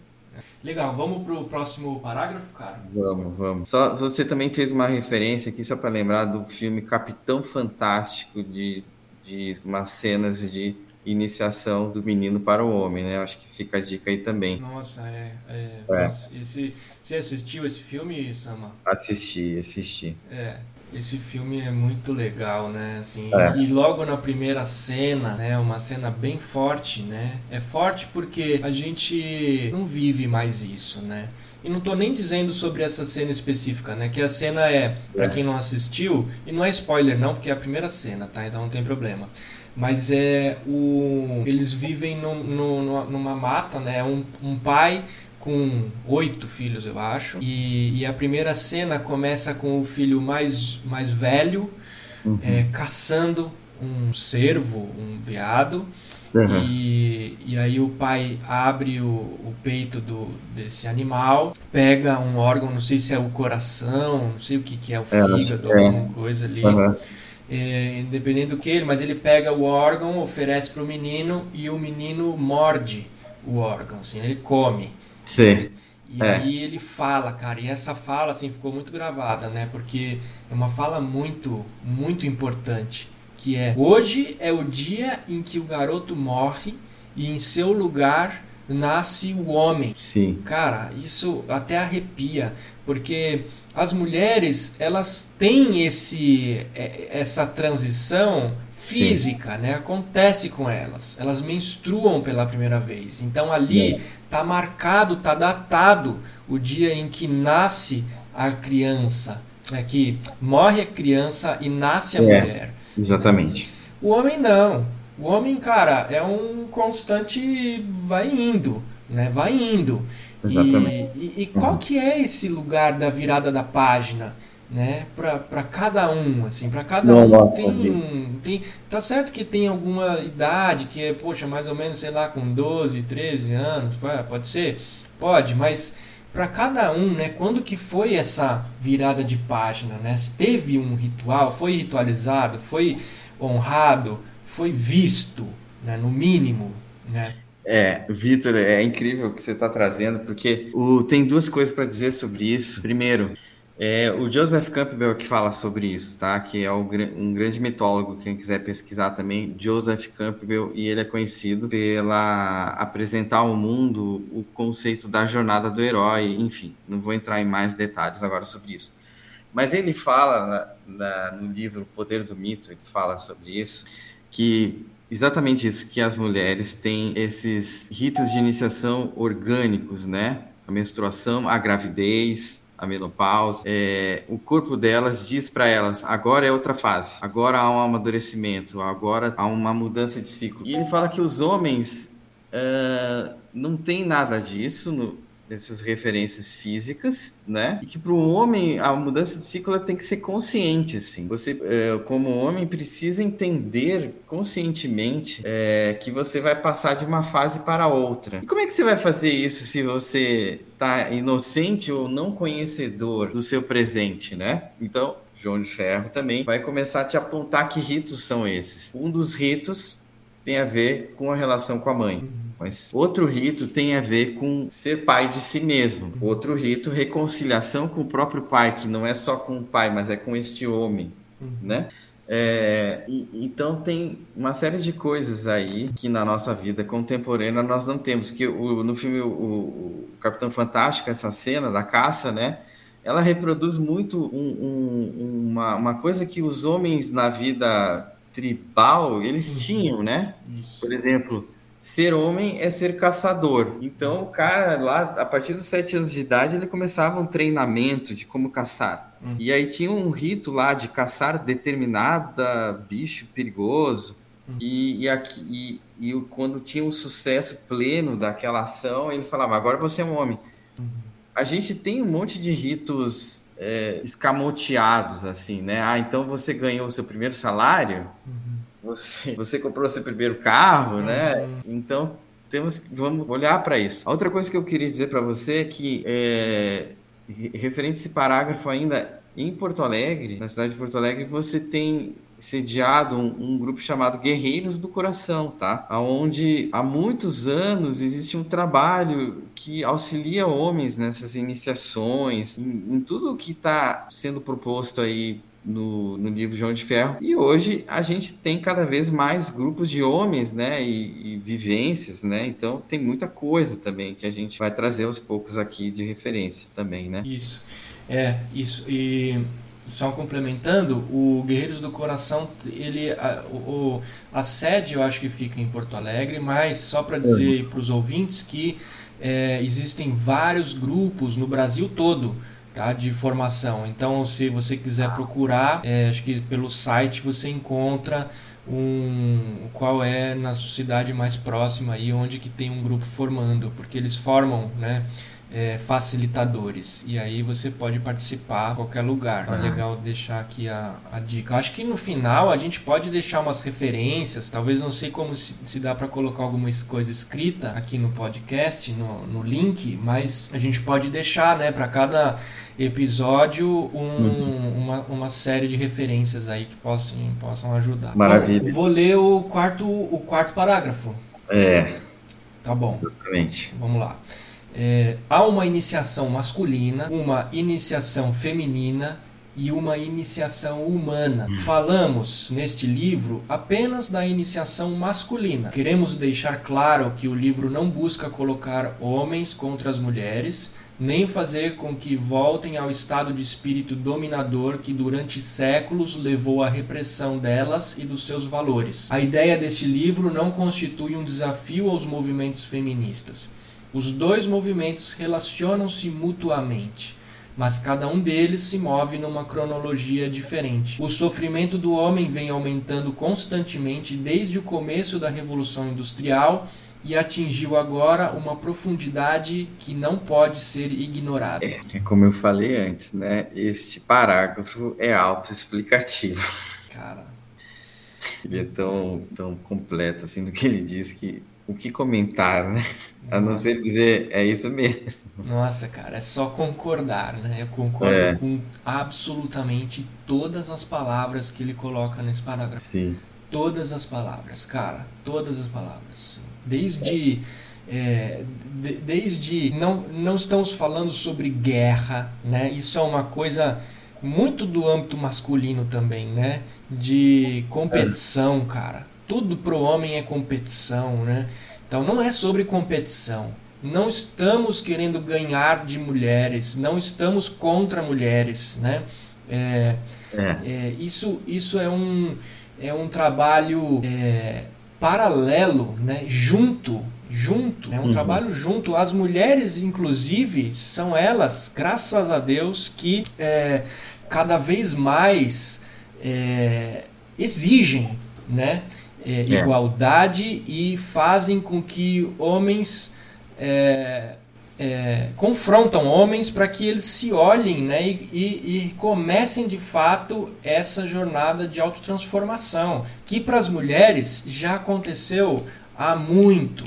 Legal, vamos pro próximo parágrafo, cara? Vamos, vamos. Só, você também fez uma referência aqui, só para lembrar do filme Capitão Fantástico, de, de umas cenas de iniciação do menino para o homem, né? Acho que fica a dica aí também. Nossa, é. é, é. Nossa, esse, você assistiu esse filme, Sama? Assisti, assisti. É, esse filme é muito legal, né? Assim, é. E logo na primeira cena, né? Uma cena bem forte, né? É forte porque a gente não vive mais isso, né? E não tô nem dizendo sobre essa cena específica, né? Que a cena é, para é. quem não assistiu, e não é spoiler não, porque é a primeira cena, tá? Então não tem problema. Mas é o. Eles vivem numa mata, né? Um, um pai com oito filhos, eu acho. E, e, a primeira cena começa com o filho mais, mais velho uhum. é, caçando um cervo, um veado. Uhum. E, e aí o pai abre o, o peito do, desse animal, pega um órgão, não sei se é o coração, não sei o que, que é o é, fígado, é, alguma coisa ali. Uhum. É, independente do que ele, mas ele pega o órgão, oferece para o menino e o menino morde o órgão, assim, ele come. Sim. E é. aí ele fala, cara, e essa fala assim ficou muito gravada, né? Porque é uma fala muito, muito importante, que é: "Hoje é o dia em que o garoto morre e em seu lugar nasce o homem. Sim. Cara, isso até arrepia, porque as mulheres, elas têm esse é, essa transição física, Sim. né? Acontece com elas. Elas menstruam pela primeira vez. Então ali é. Tá marcado, tá datado o dia em que nasce a criança, né? que morre a criança e nasce a é, mulher. Exatamente. O homem não. O homem, cara, é um constante vai indo, né? Vai indo. Exatamente. E, e, e qual uhum. que é esse lugar da virada da página? Né para cada um assim para cada Não, um nossa, tem, tem tá certo que tem alguma idade que é poxa mais ou menos sei lá com 12 13 anos pode ser? Pode mas para cada um né quando que foi essa virada de página né? Se teve um ritual foi ritualizado foi honrado foi visto né no mínimo né? É, Vitor, é incrível o que você está trazendo, porque o, tem duas coisas para dizer sobre isso. Primeiro, é o Joseph Campbell que fala sobre isso, tá? Que é um grande mitólogo, quem quiser pesquisar também, Joseph Campbell, e ele é conhecido pela apresentar ao mundo o conceito da jornada do herói, enfim, não vou entrar em mais detalhes agora sobre isso. Mas ele fala na, na, no livro O Poder do Mito, ele fala sobre isso, que exatamente isso, que as mulheres têm esses ritos de iniciação orgânicos, né? A menstruação, a gravidez, a menopausa, é, o corpo delas diz para elas: agora é outra fase, agora há um amadurecimento, agora há uma mudança de ciclo. E ele fala que os homens uh, não tem nada disso no, dessas referências físicas, né? E que para o homem a mudança de ciclo tem que ser consciente, assim. Você, é, como homem, precisa entender conscientemente é, que você vai passar de uma fase para outra. E como é que você vai fazer isso se você está inocente ou não conhecedor do seu presente, né? Então, João de Ferro também vai começar a te apontar que ritos são esses. Um dos ritos tem a ver com a relação com a mãe. Uhum. Mas outro rito tem a ver com ser pai de si mesmo. Outro rito, reconciliação com o próprio pai, que não é só com o pai, mas é com este homem, uhum. né? É, e, então tem uma série de coisas aí que na nossa vida contemporânea nós não temos. Que o, no filme o, o, Capitão Fantástico, essa cena da caça, né? Ela reproduz muito um, um, uma, uma coisa que os homens na vida tribal eles uhum. tinham, né? Isso. Por exemplo, ser homem é ser caçador. Então, o cara lá, a partir dos sete anos de idade, ele começava um treinamento de como caçar. Uhum. E aí tinha um rito lá de caçar determinada bicho perigoso. Uhum. E, e, aqui, e, e, quando tinha o sucesso pleno daquela ação, ele falava: agora você é um homem. Uhum. A gente tem um monte de ritos é, escamoteados, assim, né? Ah, então você ganhou o seu primeiro salário. Uhum você, você comprou seu primeiro carro, né? Uhum. Então temos vamos olhar para isso. A outra coisa que eu queria dizer para você é que é, referente a esse parágrafo ainda em Porto Alegre, na cidade de Porto Alegre, você tem sediado um, um, grupo chamado Guerreiros do Coração, tá? Onde há muitos anos existe um trabalho que auxilia homens nessas iniciações, em, em tudo o que está sendo proposto aí no, no livro João de Ferro. E hoje a gente tem cada vez mais grupos de homens, né, e, e, vivências, né, então tem muita coisa também que a gente vai trazer aos poucos aqui de referência também, né. Isso, é, isso, e só complementando, o Guerreiros do Coração, ele, a, o, a sede eu acho que fica em Porto Alegre, mas só para dizer uhum. para os ouvintes que é, existem vários grupos no Brasil todo, tá? de formação. Então, se você quiser procurar, é, acho que pelo site você encontra um qual é na cidade mais próxima aí onde que tem um grupo formando, porque eles formam, né? É, facilitadores e aí você pode participar em qualquer lugar. É legal deixar aqui a, a dica. Acho que no final a gente pode deixar umas referências, talvez não sei como se, se dá para colocar alguma coisa escrita aqui no podcast, no, no link, mas a gente pode deixar, né, para cada episódio um, uhum. uma, uma série de referências aí que possam, possam ajudar. Maravilha. Bom, vou ler o quarto, o quarto parágrafo. É. Tá bom. Exatamente. Vamos lá. É, há uma iniciação masculina, uma iniciação feminina e uma iniciação humana. Falamos neste livro apenas da iniciação masculina. Queremos deixar claro que o livro não busca colocar homens contra as mulheres, nem fazer com que voltem ao estado de espírito dominador que durante séculos levou à repressão delas e dos seus valores. A ideia deste livro não constitui um desafio aos movimentos feministas. Os dois movimentos relacionam-se mutuamente mas cada um deles se move numa cronologia diferente. O sofrimento do homem vem aumentando constantemente desde o começo da Revolução Industrial e atingiu agora uma profundidade que não pode ser ignorada. É, como eu falei antes, né? Este parágrafo é autoexplicativo. Cara. Ele é tão, tão completo assim do que ele diz que o que comentar, né? A não ser dizer, é isso mesmo. Nossa, cara, é só concordar, né? Eu concordo é. com absolutamente todas as palavras que ele coloca nesse parágrafo. Sim. Todas as palavras, cara, todas as palavras. Desde. É, de, desde. Não, não estamos falando sobre guerra, né? Isso é uma coisa muito do âmbito masculino também, né? De competição, cara tudo pro homem é competição, né? Então não é sobre competição. Não estamos querendo ganhar de mulheres, não estamos contra mulheres, né? É, é. É, isso, isso é um, é um trabalho é, paralelo, né? Junto, junto, é um uhum. trabalho junto. As mulheres, inclusive, são elas, graças a Deus, que é, cada vez mais é, exigem, né? É, é. igualdade e fazem com que homens é, é, confrontam homens para que eles se olhem né, e, e, e, comecem de fato essa jornada de autotransformação, que para as mulheres já aconteceu há muito.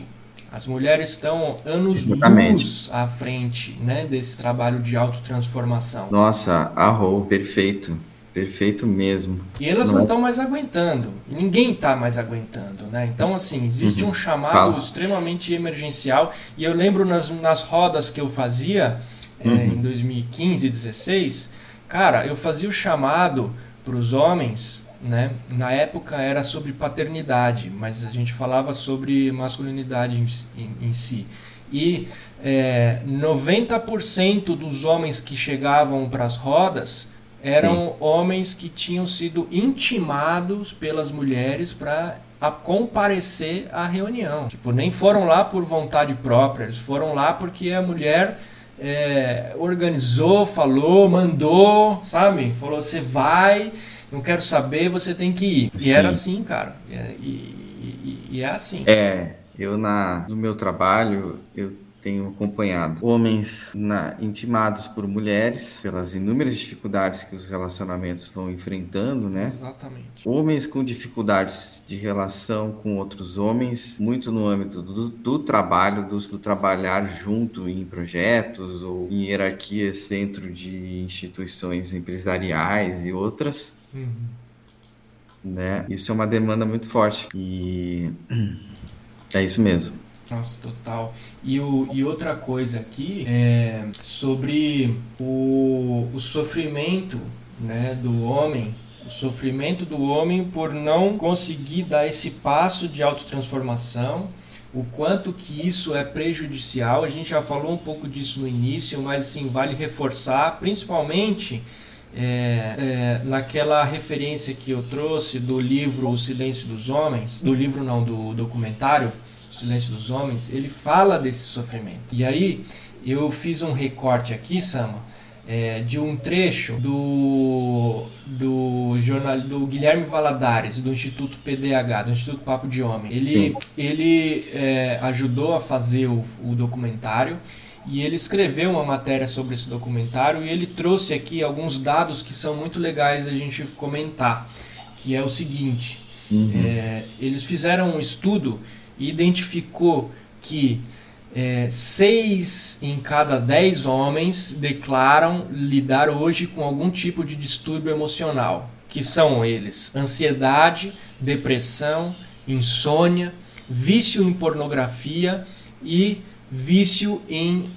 As mulheres estão anos luz à frente né, desse trabalho de autotransformação. Nossa, arrou, perfeito. Perfeito mesmo. E elas não estão é... mais aguentando. Ninguém está mais aguentando, né? Então, assim, existe uhum. um chamado Fala. extremamente emergencial. E eu lembro nas, nas rodas que eu fazia é, uhum. é, em 2015, 16, cara, eu fazia o chamado para os homens, né? Na época era sobre paternidade, mas a gente falava sobre masculinidade em, em, em si. E é, 90% dos homens que chegavam para as rodas eram Sim. homens que tinham sido intimados pelas mulheres para a comparecer à reunião. Tipo, nem foram lá por vontade própria, eles foram lá porque a mulher é, organizou, falou, mandou, sabe? Falou, você vai, não quero saber, você tem que ir. E Sim. era assim, cara. E, e, e, é assim. É, eu na, no meu trabalho, eu tenho acompanhado homens na, intimados por mulheres, pelas inúmeras dificuldades que os relacionamentos vão enfrentando, né? Exatamente. Homens com dificuldades de relação com outros homens, muito no âmbito do, do trabalho, do, do, trabalhar junto em projetos ou em hierarquias dentro de instituições empresariais e outras. Uhum. Né? Isso é uma demanda muito forte. E é isso mesmo. Nossa, total. E, o, e outra coisa aqui é sobre o, o sofrimento né, do homem o sofrimento do homem por não conseguir dar esse passo de autotransformação, o quanto que isso é prejudicial. A gente já falou um pouco disso no início, mas sim vale reforçar, principalmente é, é, naquela referência que eu trouxe do livro O Silêncio dos Homens, do livro não, do documentário Silêncio dos Homens, ele fala desse sofrimento. E aí eu fiz um recorte aqui, Sama, é, de um trecho do, do, jornal, do Guilherme Valadares, do Instituto PDH, do Instituto Papo de Homem. Ele, ele é, ajudou a fazer o, o documentário e ele escreveu uma matéria sobre esse documentário e ele trouxe aqui alguns dados que são muito legais a gente comentar, que é o seguinte, uhum. é, eles fizeram um estudo e identificou que é, seis em cada dez homens declaram lidar hoje com algum tipo de distúrbio emocional, que são eles ansiedade, depressão, insônia, vício em pornografia e vício em,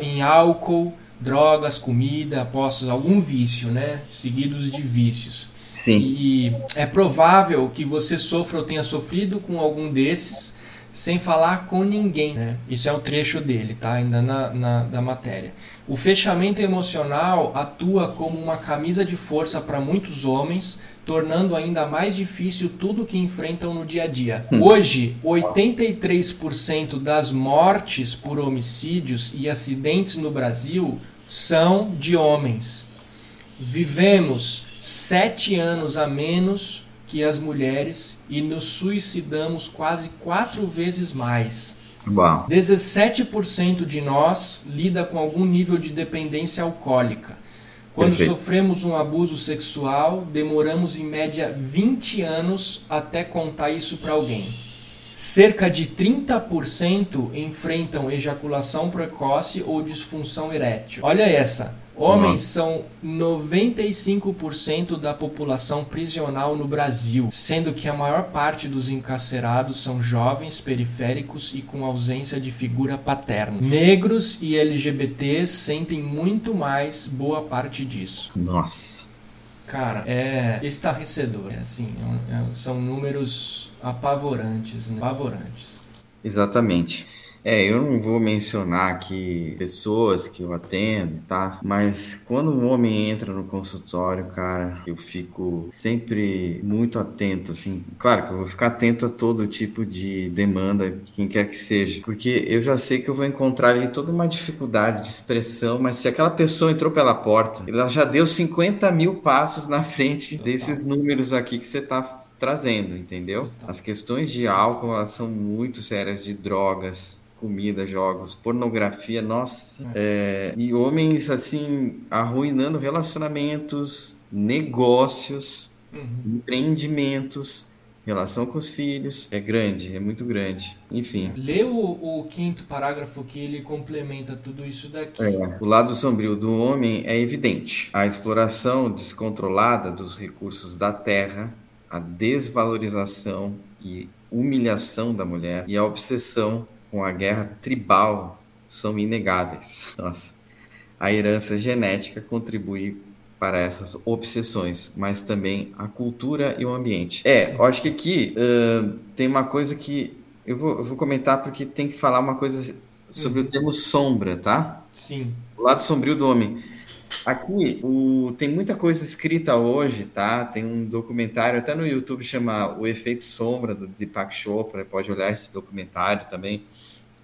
em álcool, drogas, comida, após algum vício, né? Seguidos de vícios. Sim. E é provável que você sofra ou tenha sofrido com algum desses sem falar com ninguém. Né? Isso é um trecho dele, tá? Ainda na, na da matéria. O fechamento emocional atua como uma camisa de força para muitos homens, tornando ainda mais difícil tudo que enfrentam no dia a dia. Hum. Hoje, 83% das mortes por homicídios e acidentes no Brasil são de homens. Vivemos sete anos a menos que as mulheres e nos suicidamos quase quatro vezes mais. Bom. 17% de nós lida com algum nível de dependência alcoólica. Quando Perfeito. sofremos um abuso sexual, demoramos em média 20 anos até contar isso para alguém. Cerca de 30% enfrentam ejaculação precoce ou disfunção erétil. Olha essa. Homens são 95% da população prisional no Brasil, sendo que a maior parte dos encarcerados são jovens, periféricos e com ausência de figura paterna. Negros e LGBTs sentem muito mais boa parte disso. Nossa. Cara, é estarrecedor. É assim, é, é, são números apavorantes, né? apavorantes. Exatamente. É, eu não vou mencionar aqui pessoas que eu atendo, tá? Mas quando um homem entra no consultório, cara, eu fico sempre muito atento, assim. Claro que eu vou ficar atento a todo tipo de demanda, quem quer que seja, porque eu já sei que eu vou encontrar ali toda uma dificuldade de expressão, mas se aquela pessoa entrou pela porta, ela já deu 50 mil passos na frente desses números aqui que você tá trazendo, entendeu? As questões de álcool elas são muito sérias, de drogas, comida, jogos, pornografia, nossa. É. É, e homens, assim, arruinando relacionamentos, negócios, uhum. empreendimentos, relação com os filhos. É grande, é muito grande. Enfim. Lê o, o quinto parágrafo que ele complementa tudo isso daqui. É, o lado sombrio do homem é evidente. A exploração descontrolada dos recursos da terra, a desvalorização e humilhação da mulher e a obsessão com a guerra tribal são inegáveis. Nossa. A herança genética contribui para essas obsessões, mas também a cultura e o ambiente. É, eu acho que aqui uh, tem uma coisa que eu vou, eu vou, comentar porque tem que falar uma coisa sobre uhum. o termo sombra, tá? Sim. O lado sombrio do homem. Aqui o, tem muita coisa escrita hoje, tá? Tem um documentário até no YouTube chama O Efeito Sombra do Deepak Chopra, pode olhar esse documentário também.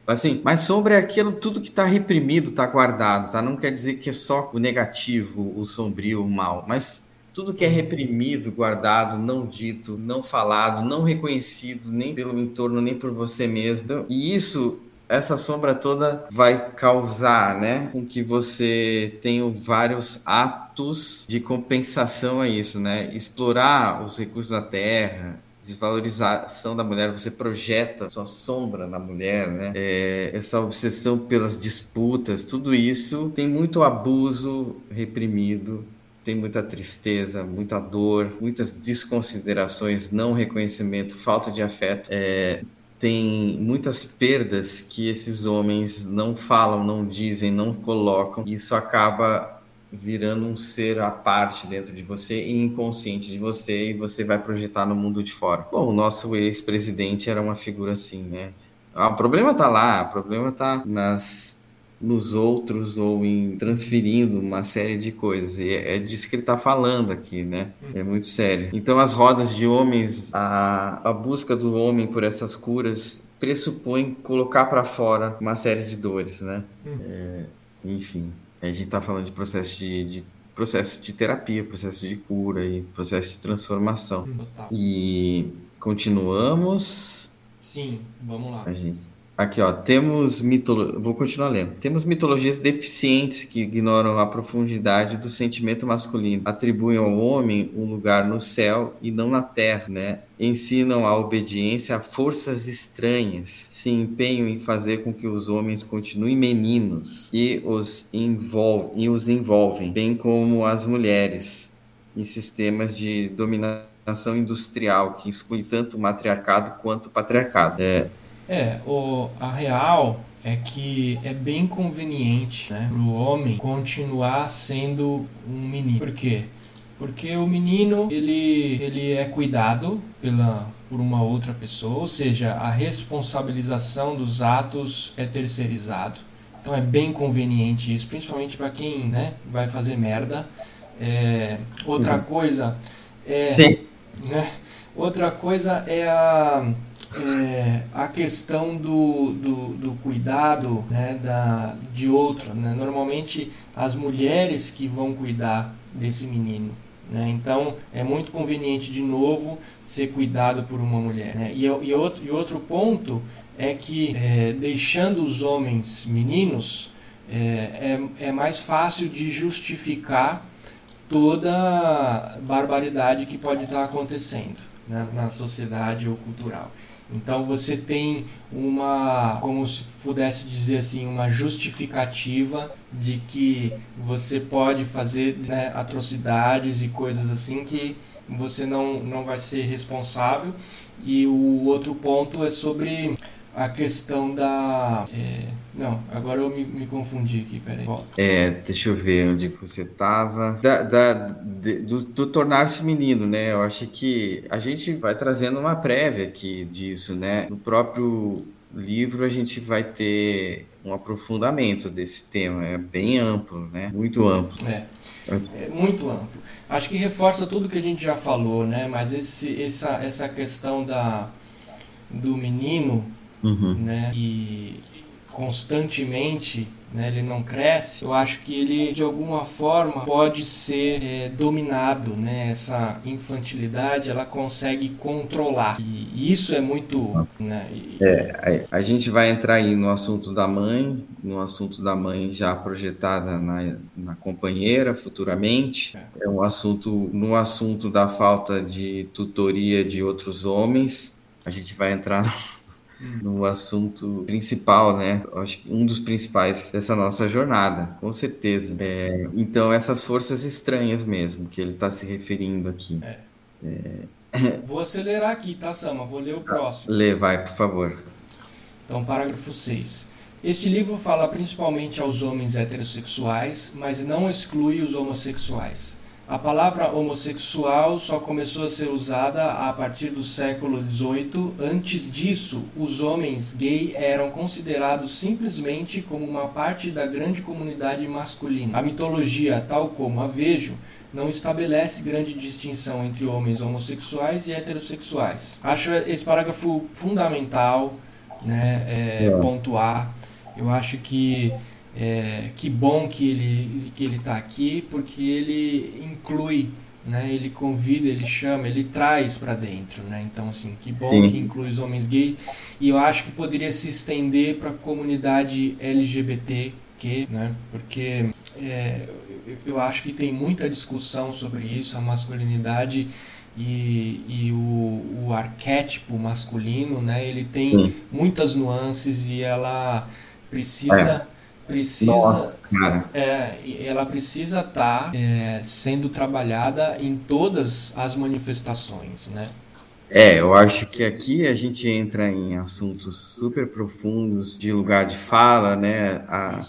Assim, mas sobre aquilo tudo que está reprimido, está guardado, tá? Não quer dizer que é só o negativo, o sombrio, o mal, mas tudo que é reprimido, guardado, não dito, não falado, não reconhecido nem pelo entorno, nem por você mesmo. E isso essa sombra toda vai causar, né, com que você tenha vários atos de compensação a isso, né? Explorar os recursos da terra, desvalorização da mulher, você projeta sua sombra na mulher, né? É, essa obsessão pelas disputas, tudo isso tem muito abuso reprimido, tem muita tristeza, muita dor, muitas desconsiderações, não reconhecimento, falta de afeto. É, tem muitas perdas que esses homens não falam, não dizem, não colocam. Isso acaba virando um ser à parte dentro de você e inconsciente de você e você vai projetar no mundo de fora. Bom, o nosso ex-presidente era uma figura assim, né? Ah, o problema tá lá, o problema tá nas nos outros ou em transferindo uma série de coisas. E é disso que ele está falando aqui, né? É muito sério. Então, as rodas de homens, a, a busca do homem por essas curas pressupõe colocar para fora uma série de dores, né? É, enfim. A gente está falando de processo de, de, processo de terapia, processo de cura e processo de transformação. Total. E continuamos. Sim, vamos lá. A gente Aqui, ó, temos mitolo... vou continuar lendo. Temos mitologias deficientes que ignoram a profundidade do sentimento masculino, atribuem ao homem um lugar no céu e não na terra, né? Ensinam a obediência a forças estranhas, se empenham em fazer com que os homens continuem meninos e os, envolvem, e os envolvem, bem como as mulheres, em sistemas de dominação industrial que exclui tanto o matriarcado quanto o patriarcado. É, é, o, a real é que é bem conveniente né, para o homem continuar sendo um menino. Por quê? Porque o menino ele, ele é cuidado pela, por uma outra pessoa, ou seja, a responsabilização dos atos é terceirizado. Então é bem conveniente isso, principalmente para quem né, vai fazer merda. É, outra uhum. coisa é. Sim. Né, outra coisa é a, é, a questão do, do, do cuidado né, da, de outro. Né? Normalmente as mulheres que vão cuidar desse menino. Né? Então é muito conveniente de novo ser cuidado por uma mulher. Né? E, e, outro, e outro ponto é que é, deixando os homens meninos é, é, é, mais fácil de justificar toda barbaridade que pode estar acontecendo né, na sociedade ou cultural. Então você tem uma, como se pudesse dizer assim, uma justificativa de que você pode fazer né, atrocidades e coisas assim que você não, não vai ser responsável. E o outro ponto é sobre a questão da. É, não, agora eu me, me, confundi aqui, peraí. Volta. É, deixa eu ver onde você estava. Da, da, do, do tornar-se menino, né? Eu acho que a gente vai trazendo uma prévia aqui disso, né? No próprio livro a gente vai ter um aprofundamento desse tema. É bem amplo, né? Muito amplo. É. É muito amplo. Acho que reforça tudo que a gente já falou, né? Mas esse, essa, essa questão da, do menino uhum. né? E constantemente né, ele não cresce, eu acho que ele de alguma forma pode ser é, dominado, né? Essa infantilidade ela consegue controlar e isso é muito, né? E... É, a, a gente vai entrar aí no assunto da mãe, no assunto da mãe já projetada na, na companheira futuramente, é. é um assunto no assunto da falta de tutoria de outros homens. A gente vai entrar no assunto principal, né? Acho que um dos principais dessa nossa jornada, com certeza. É, então, essas forças estranhas mesmo que ele está se referindo aqui. É. É... Vou acelerar aqui, tá, Sama? Vou ler o próximo. Lê, vai, por favor. Então, parágrafo 6. Este livro fala principalmente aos homens heterossexuais, mas não exclui os homossexuais. A palavra homossexual só começou a ser usada a partir do século XVIII. Antes disso, os homens gay eram considerados simplesmente como uma parte da grande comunidade masculina. A mitologia, tal como a vejo, não estabelece grande distinção entre homens homossexuais e heterossexuais. Acho esse parágrafo fundamental, né, é, é. pontuar. Eu acho que é, que bom que ele que ele está aqui, porque ele inclui, né? Ele convida, ele chama, ele traz para dentro, né? Então assim, que bom Sim. que inclui os homens gays e eu acho que poderia se estender para a comunidade LGBTQ, né? Porque é, eu acho que tem muita discussão sobre isso, a masculinidade e, e o, o arquétipo masculino, né? Ele tem Sim. muitas nuances e ela precisa é precisa Nossa, é, ela precisa estar tá, é, sendo trabalhada em todas as manifestações né? É, eu acho que aqui a gente entra em assuntos super profundos de lugar de fala, né? A,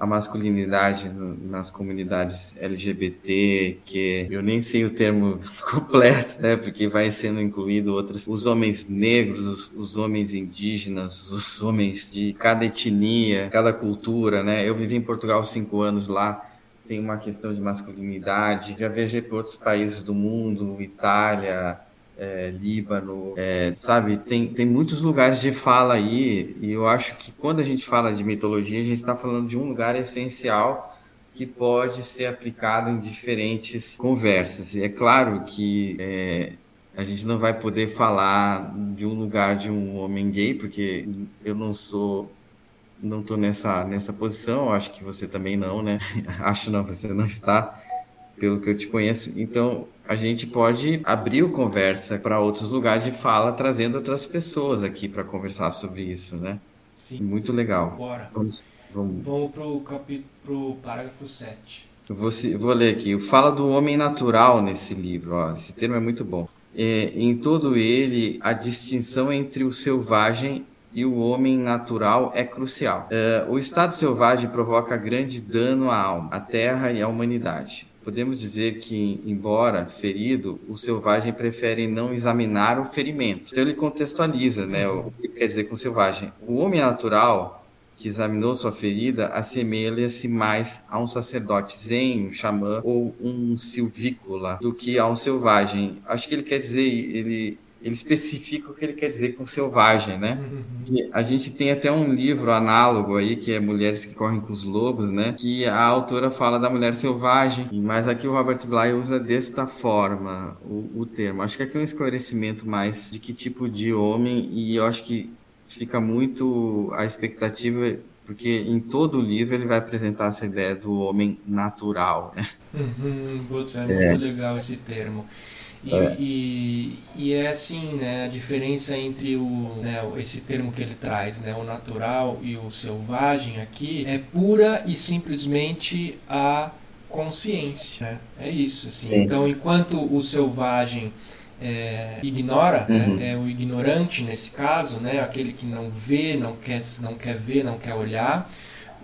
a masculinidade nas comunidades LGBT, que eu nem sei o termo completo, né, porque vai sendo incluído outras, os homens negros, os, os, homens indígenas, os homens de cada etnia, cada cultura, né? Eu vivi em Portugal cinco anos lá, tem uma questão de masculinidade, já viajei por outros países do mundo, Itália, é, Líbano, é, sabe? Tem, tem muitos lugares de fala aí, e eu acho que quando a gente fala de mitologia, a gente está falando de um lugar essencial que pode ser aplicado em diferentes conversas. E é claro que é, a gente não vai poder falar de um lugar de um homem gay, porque eu não sou não estou nessa nessa posição, acho que você também não, né? acho não, você não está, pelo que eu te conheço. Então, a gente pode abrir o conversa para outros lugares de fala, trazendo outras pessoas aqui para conversar sobre isso, né? Sim. Muito legal. Bora. Vamos, vamos. vamos para o capítulo, parágrafo 7. vou, vou ler aqui. Fala do homem natural nesse livro. Ó. Esse termo é muito bom. É, em todo ele, a distinção entre o selvagem e o homem natural é crucial. Uh, o estado selvagem provoca grande dano à alma, à terra e à humanidade. Podemos dizer que, embora ferido, o selvagem prefere não examinar o ferimento. Então ele contextualiza, né, o que quer dizer com selvagem. O homem natural que examinou sua ferida assemelha-se mais a um sacerdote zen, um xamã ou um silvícola do que a um selvagem. Acho que ele quer dizer, ele ele especifica o que ele quer dizer com selvagem, né? Uhum. a gente tem até um livro análogo aí, que é Mulheres que Correm com os Lobos, né? Que a autora fala da mulher selvagem, mas aqui o Robert Bly usa desta forma o, o termo. Acho que aqui é um esclarecimento mais de que tipo de homem, e eu acho que fica muito a expectativa porque em todo o livro ele vai apresentar essa ideia do homem natural. Né? Uhum, putz, é, é muito legal esse termo. E é. E, e, é assim, né, a diferença entre o, né, esse termo que ele traz, né, o natural e o selvagem aqui, é pura e simplesmente a consciência. Né? É isso. Assim. Então, enquanto o selvagem é, ignora, né, uhum. né, é o ignorante nesse caso, né, aquele que não vê, não quer, não quer ver, não quer olhar,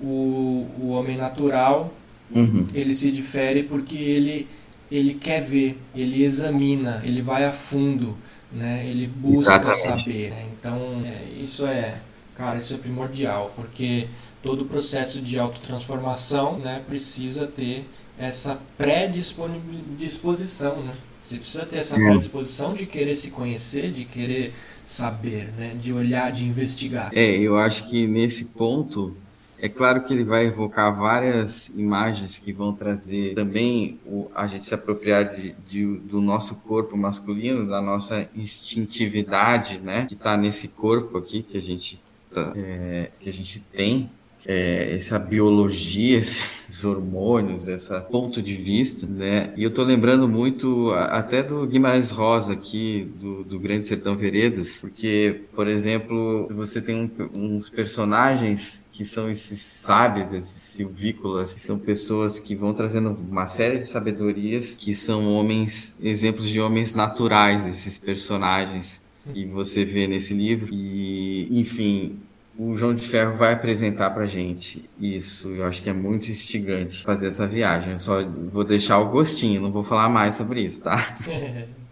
o, o homem natural uhum. ele se difere porque ele ele quer ver, ele examina, ele vai a fundo, né? Ele busca Exatamente. saber. Né? Então, é, isso é, cara, isso é primordial, porque todo o processo de autotransformação, né, precisa ter essa predisposição, né? Você precisa ter essa predisposição de querer se conhecer, de querer saber, né? De olhar, de investigar. É, eu acho que nesse ponto é claro que ele vai evocar várias imagens que vão trazer também o, a gente se apropriar de, de, do nosso corpo masculino, da nossa instintividade, né? Que está nesse corpo aqui que a gente, tá, é, que a gente tem, é, essa biologia, esses hormônios, esse ponto de vista, né? E eu tô lembrando muito até do Guimarães Rosa aqui, do, do Grande Sertão Veredas, porque, por exemplo, você tem um, uns personagens que são esses sábios, esses silvícolas, são pessoas que vão trazendo uma série de sabedorias, que são homens, exemplos de homens naturais, esses personagens que você vê nesse livro. E, enfim, o João de Ferro vai apresentar pra gente isso. Eu acho que é muito instigante fazer essa viagem. Eu só vou deixar o gostinho, não vou falar mais sobre isso, tá? tá.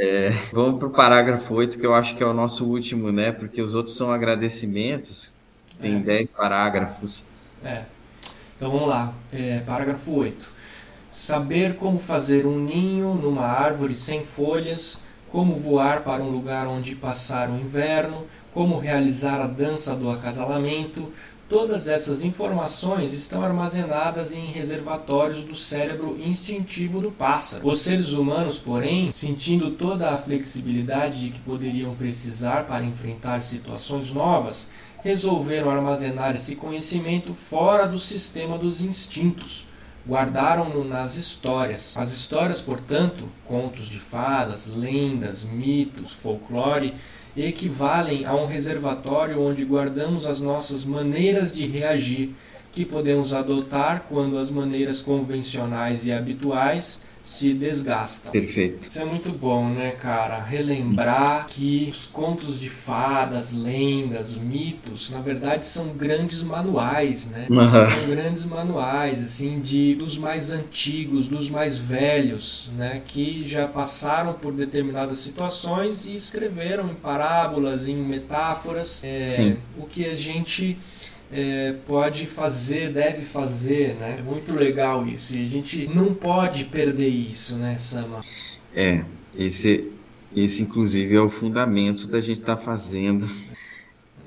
É, vamos pro parágrafo 8, que eu acho que é o nosso último, né? Porque os outros são agradecimentos tem 10 é. parágrafos. É. Então vamos lá. É, parágrafo 8. Saber como fazer um ninho numa árvore sem folhas, como voar para um lugar onde passar o inverno, como realizar a dança do acasalamento, todas essas informações estão armazenadas em reservatórios do cérebro instintivo do pássaro. Os seres humanos, porém, sentindo toda a flexibilidade de que poderiam precisar para enfrentar situações novas, resolveram armazenar esse conhecimento fora do sistema dos instintos. Guardaram-no nas histórias. As histórias, portanto, contos de fadas, lendas, mitos, folclore, equivalem a um reservatório onde guardamos as nossas maneiras de reagir, que podemos adotar quando as maneiras convencionais e habituais se desgastam. Perfeito. Isso é muito bom, né, cara? Relembrar que os contos de fadas, lendas, mitos, na verdade são grandes manuais, né? Uhum. São grandes manuais, assim, de dos mais antigos, dos mais velhos, né, que já passaram por determinadas situações e escreveram em parábolas, em metáforas, é, o que a gente é, pode fazer, deve fazer, né? É muito legal isso. E a gente não pode perder isso, né, Sama? É, esse, esse inclusive é o fundamento da gente estar tá fazendo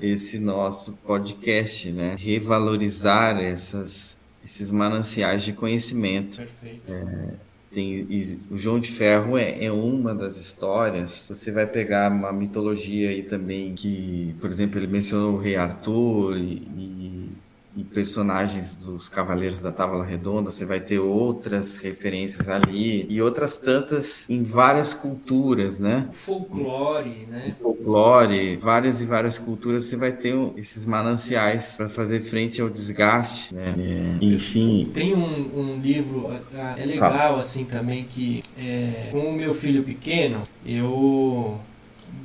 esse nosso podcast, né? Revalorizar essas, esses mananciais de conhecimento. Perfeito. É, tem, o João de Ferro é, é, uma das histórias. Você vai pegar uma mitologia aí também que, por exemplo, ele mencionou o rei Arthur e, e, e personagens dos Cavaleiros da Távola Redonda. Você vai ter outras referências ali e outras tantas em várias culturas, né? Folclore, né? Folclore, várias e várias culturas. Você vai ter esses mananciais para fazer frente ao desgaste, né? É, enfim. Tem um, um livro é legal assim também que é, com o meu filho pequeno eu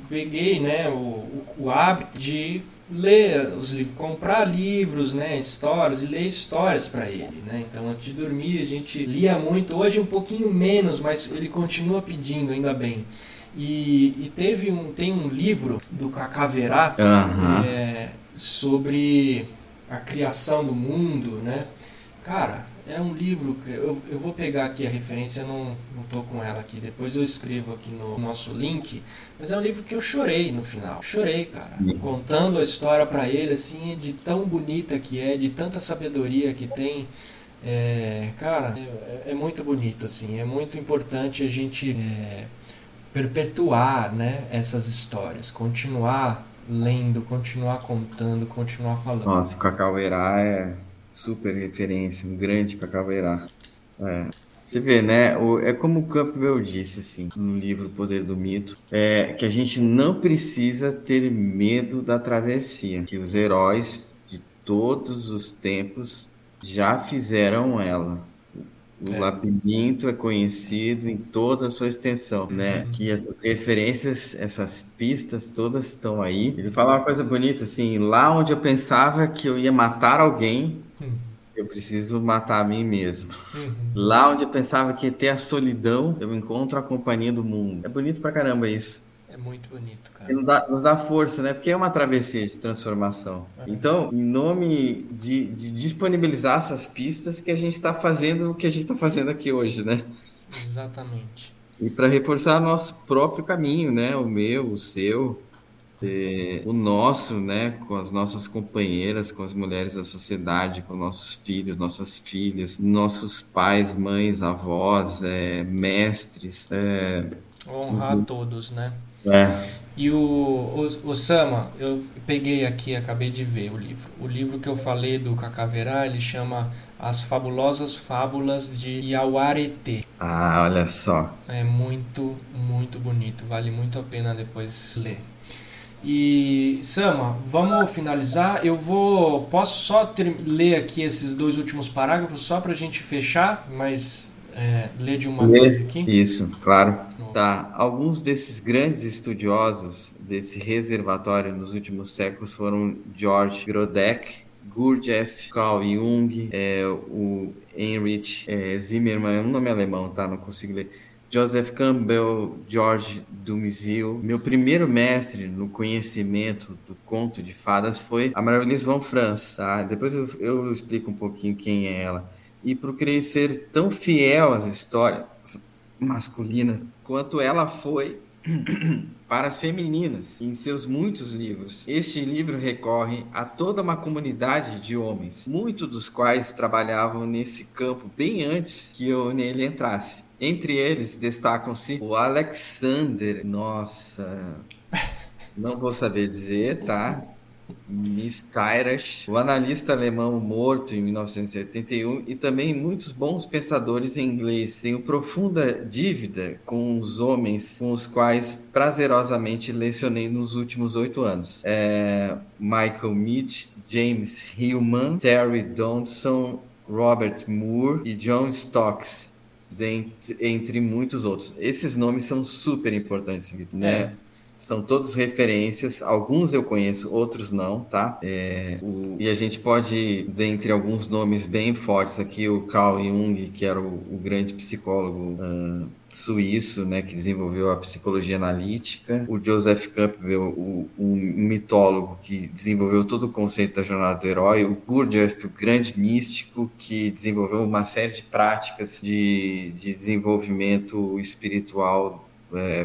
peguei né o, o o hábito de ler os livros, comprar livros, né, histórias e ler histórias para ele, né? Então antes de dormir a gente lia muito, hoje um pouquinho menos, mas ele continua pedindo, ainda bem. E, e teve um tem um livro do Cacaverá Aham. é, sobre a criação do mundo, né? Cara, é um livro que eu, eu vou pegar aqui a referência, eu não, não tô com ela aqui, depois eu escrevo aqui no nosso link, mas é um livro que eu chorei no final. Chorei, cara, contando a história para ele assim, de tão bonita que é, de tanta sabedoria que tem. É, cara, é, é muito bonito assim, é muito importante a gente é, perpetuar, né, essas histórias, continuar lendo, continuar contando, continuar falando. Nossa, o Cacauerá é super referência, um grande Cacauerá. É. Você vê, né? O, é como o Campbell disse, assim, no livro Poder do Mito, é que a gente não precisa ter medo da travessia, que os heróis de todos os tempos já fizeram ela. O É. labirinto é conhecido em toda a sua extensão, né? Uhum. Que essas referências, essas pistas todas estão aí. Ele fala uma coisa bonita assim: lá onde eu pensava que eu ia matar alguém, Hum. eu preciso matar a mim mesmo. Uhum. Lá onde eu pensava que ia ter a solidão, eu encontro a companhia do mundo. É bonito pra caramba isso. É muito bonito, cara. nos dá, nos dá força, né? Porque é uma travessia de transformação. Então, em nome de, de disponibilizar essas pistas, que a gente está fazendo o que a gente está fazendo aqui hoje, né? Exatamente. E para reforçar nosso próprio caminho, né? O meu, o seu, eh, o nosso, né? Com as nossas companheiras, com as mulheres da sociedade, com nossos filhos, nossas filhas, nossos pais, mães, avós, eh, mestres. eh, Honrar a todos, né? É, E o, o, Sama, eu peguei aqui, acabei de ver o livro. O livro que eu falei do Cacaverá, ele chama As Fabulosas Fábulas de Yawarete. Ah, olha só. É muito, muito bonito. Vale muito a pena depois ler. E Sama, vamos finalizar. Eu vou. Posso só ter- ler aqui esses dois últimos parágrafos só para a gente fechar, mas é, ler de uma Lê. vez aqui. Isso, claro. Tá. Alguns desses grandes estudiosos desse reservatório nos últimos séculos foram George Grodek, Gurdjieff, Carl Jung, é, o Heinrich é, Zimmermann, é um nome alemão, tá? Não consigo ler. Joseph Campbell, George Dumezil. Meu primeiro mestre no conhecimento do conto de fadas foi a Marie-Louise von Franz, tá? Depois eu, eu explico um pouquinho quem é ela. E procurei ser tão fiel às histórias masculinas quanto ela foi para as femininas em seus muitos livros. Este livro recorre a toda uma comunidade de homens, muitos dos quais trabalhavam nesse campo bem antes que eu nele entrasse. Entre eles destacam-se o Alexander, nossa, não vou saber dizer, tá? Mistyras, o analista alemão morto em 1981 e também muitos bons pensadores em inglês. Tenho profunda dívida com os homens com os quais prazerosamente lecionei nos últimos oito anos. É, Michael Mead, James Hillman, Terry Donson, Robert Moore e John Stokes, dentre, entre muitos outros. Esses nomes são super importantes, Vitor, né? É. São todos referências, alguns eu conheço, outros não, tá? É, o- e a gente pode, dentre alguns nomes bem fortes aqui, o Carl Jung, que era o, o grande psicólogo ah, suíço, né, que desenvolveu a psicologia analítica, o Joseph Campbell, o, um mitólogo que desenvolveu todo o conceito da jornada do herói, o Gurdjieff, o grande místico que desenvolveu uma série de práticas de, de desenvolvimento espiritual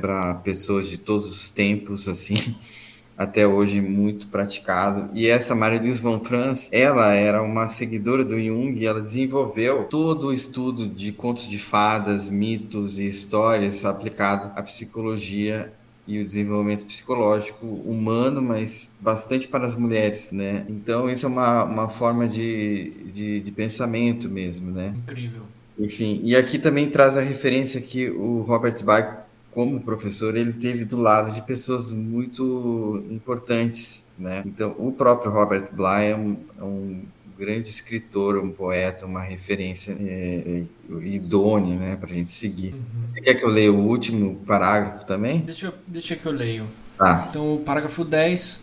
para pessoas de todos os tempos, assim, até hoje muito praticado. E essa Marie-Louise von Franz, ela era uma seguidora do Jung e ela desenvolveu todo o estudo de contos de fadas, mitos e histórias aplicado à psicologia e o desenvolvimento psicológico humano, mas bastante para as mulheres, né? Então, isso é uma, uma forma de, de, de pensamento mesmo, né? Incrível. Enfim, e aqui também traz a referência que o Robert Bach, como professor, ele teve do lado de pessoas muito importantes, né? Então, o próprio Robert Bly é um, é um grande escritor, um poeta, uma referência é, é, idônea, né, para a gente seguir. Uhum. Você quer que eu leia o último parágrafo também? Deixa, eu- deixa que eu leio. Tá. Então, o parágrafo 10.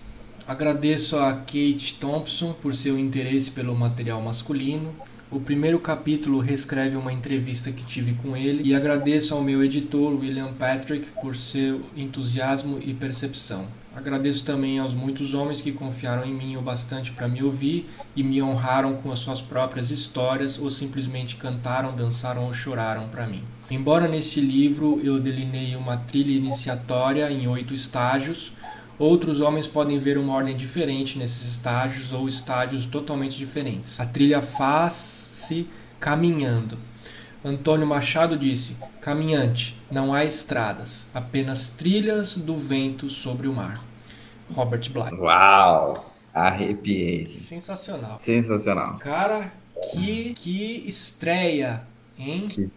Agradeço a Kate Thompson por seu interesse pelo material masculino. O primeiro capítulo reescreve uma entrevista que tive com ele e agradeço ao meu editor William Patrick por seu entusiasmo e percepção. Agradeço também aos muitos homens que confiaram em mim o bastante para me ouvir e me honraram com as suas próprias histórias ou simplesmente cantaram, dançaram ou choraram para mim. Embora neste livro eu delineie uma trilha iniciatória em oito estágios, Outros homens podem ver uma ordem diferente nesses estágios ou estágios totalmente diferentes. A trilha faz-se caminhando. Antônio Machado disse: Caminhante, não há estradas, apenas trilhas do vento sobre o mar. Robert Bly. Uau! Arrepiei. Sensacional. Sensacional. Cara, que, que estreia, hein? Que...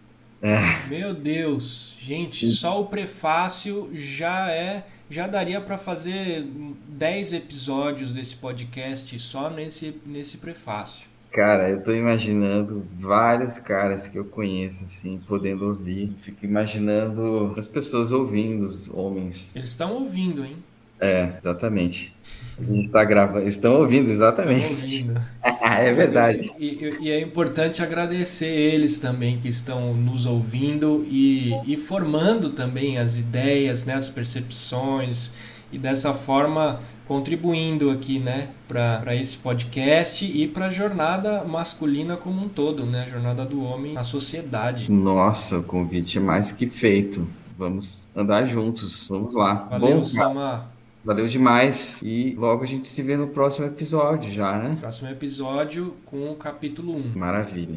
É. Meu Deus, gente, só o prefácio já é já daria para fazer 10 episódios desse podcast só nesse, nesse prefácio. Cara, eu tô imaginando vários caras que eu conheço, assim, podendo ouvir. Fico imaginando as pessoas ouvindo, os homens. Eles estão ouvindo, hein? É, exatamente. A gente tá gravando. Estão ouvindo, exatamente. Estão ouvindo. é verdade. E, e, e, é importante agradecer eles também que estão nos ouvindo e, e formando também as ideias, né, as percepções e dessa forma contribuindo aqui, né, para esse podcast e para a jornada masculina como um todo, né, a jornada do homem na sociedade. Nossa, o convite é mais que feito. Vamos andar juntos. Vamos lá. Valeu, Bom, Sama. Valeu demais. E logo a gente se vê no próximo episódio já, né? Próximo episódio com o capítulo 1. Maravilha.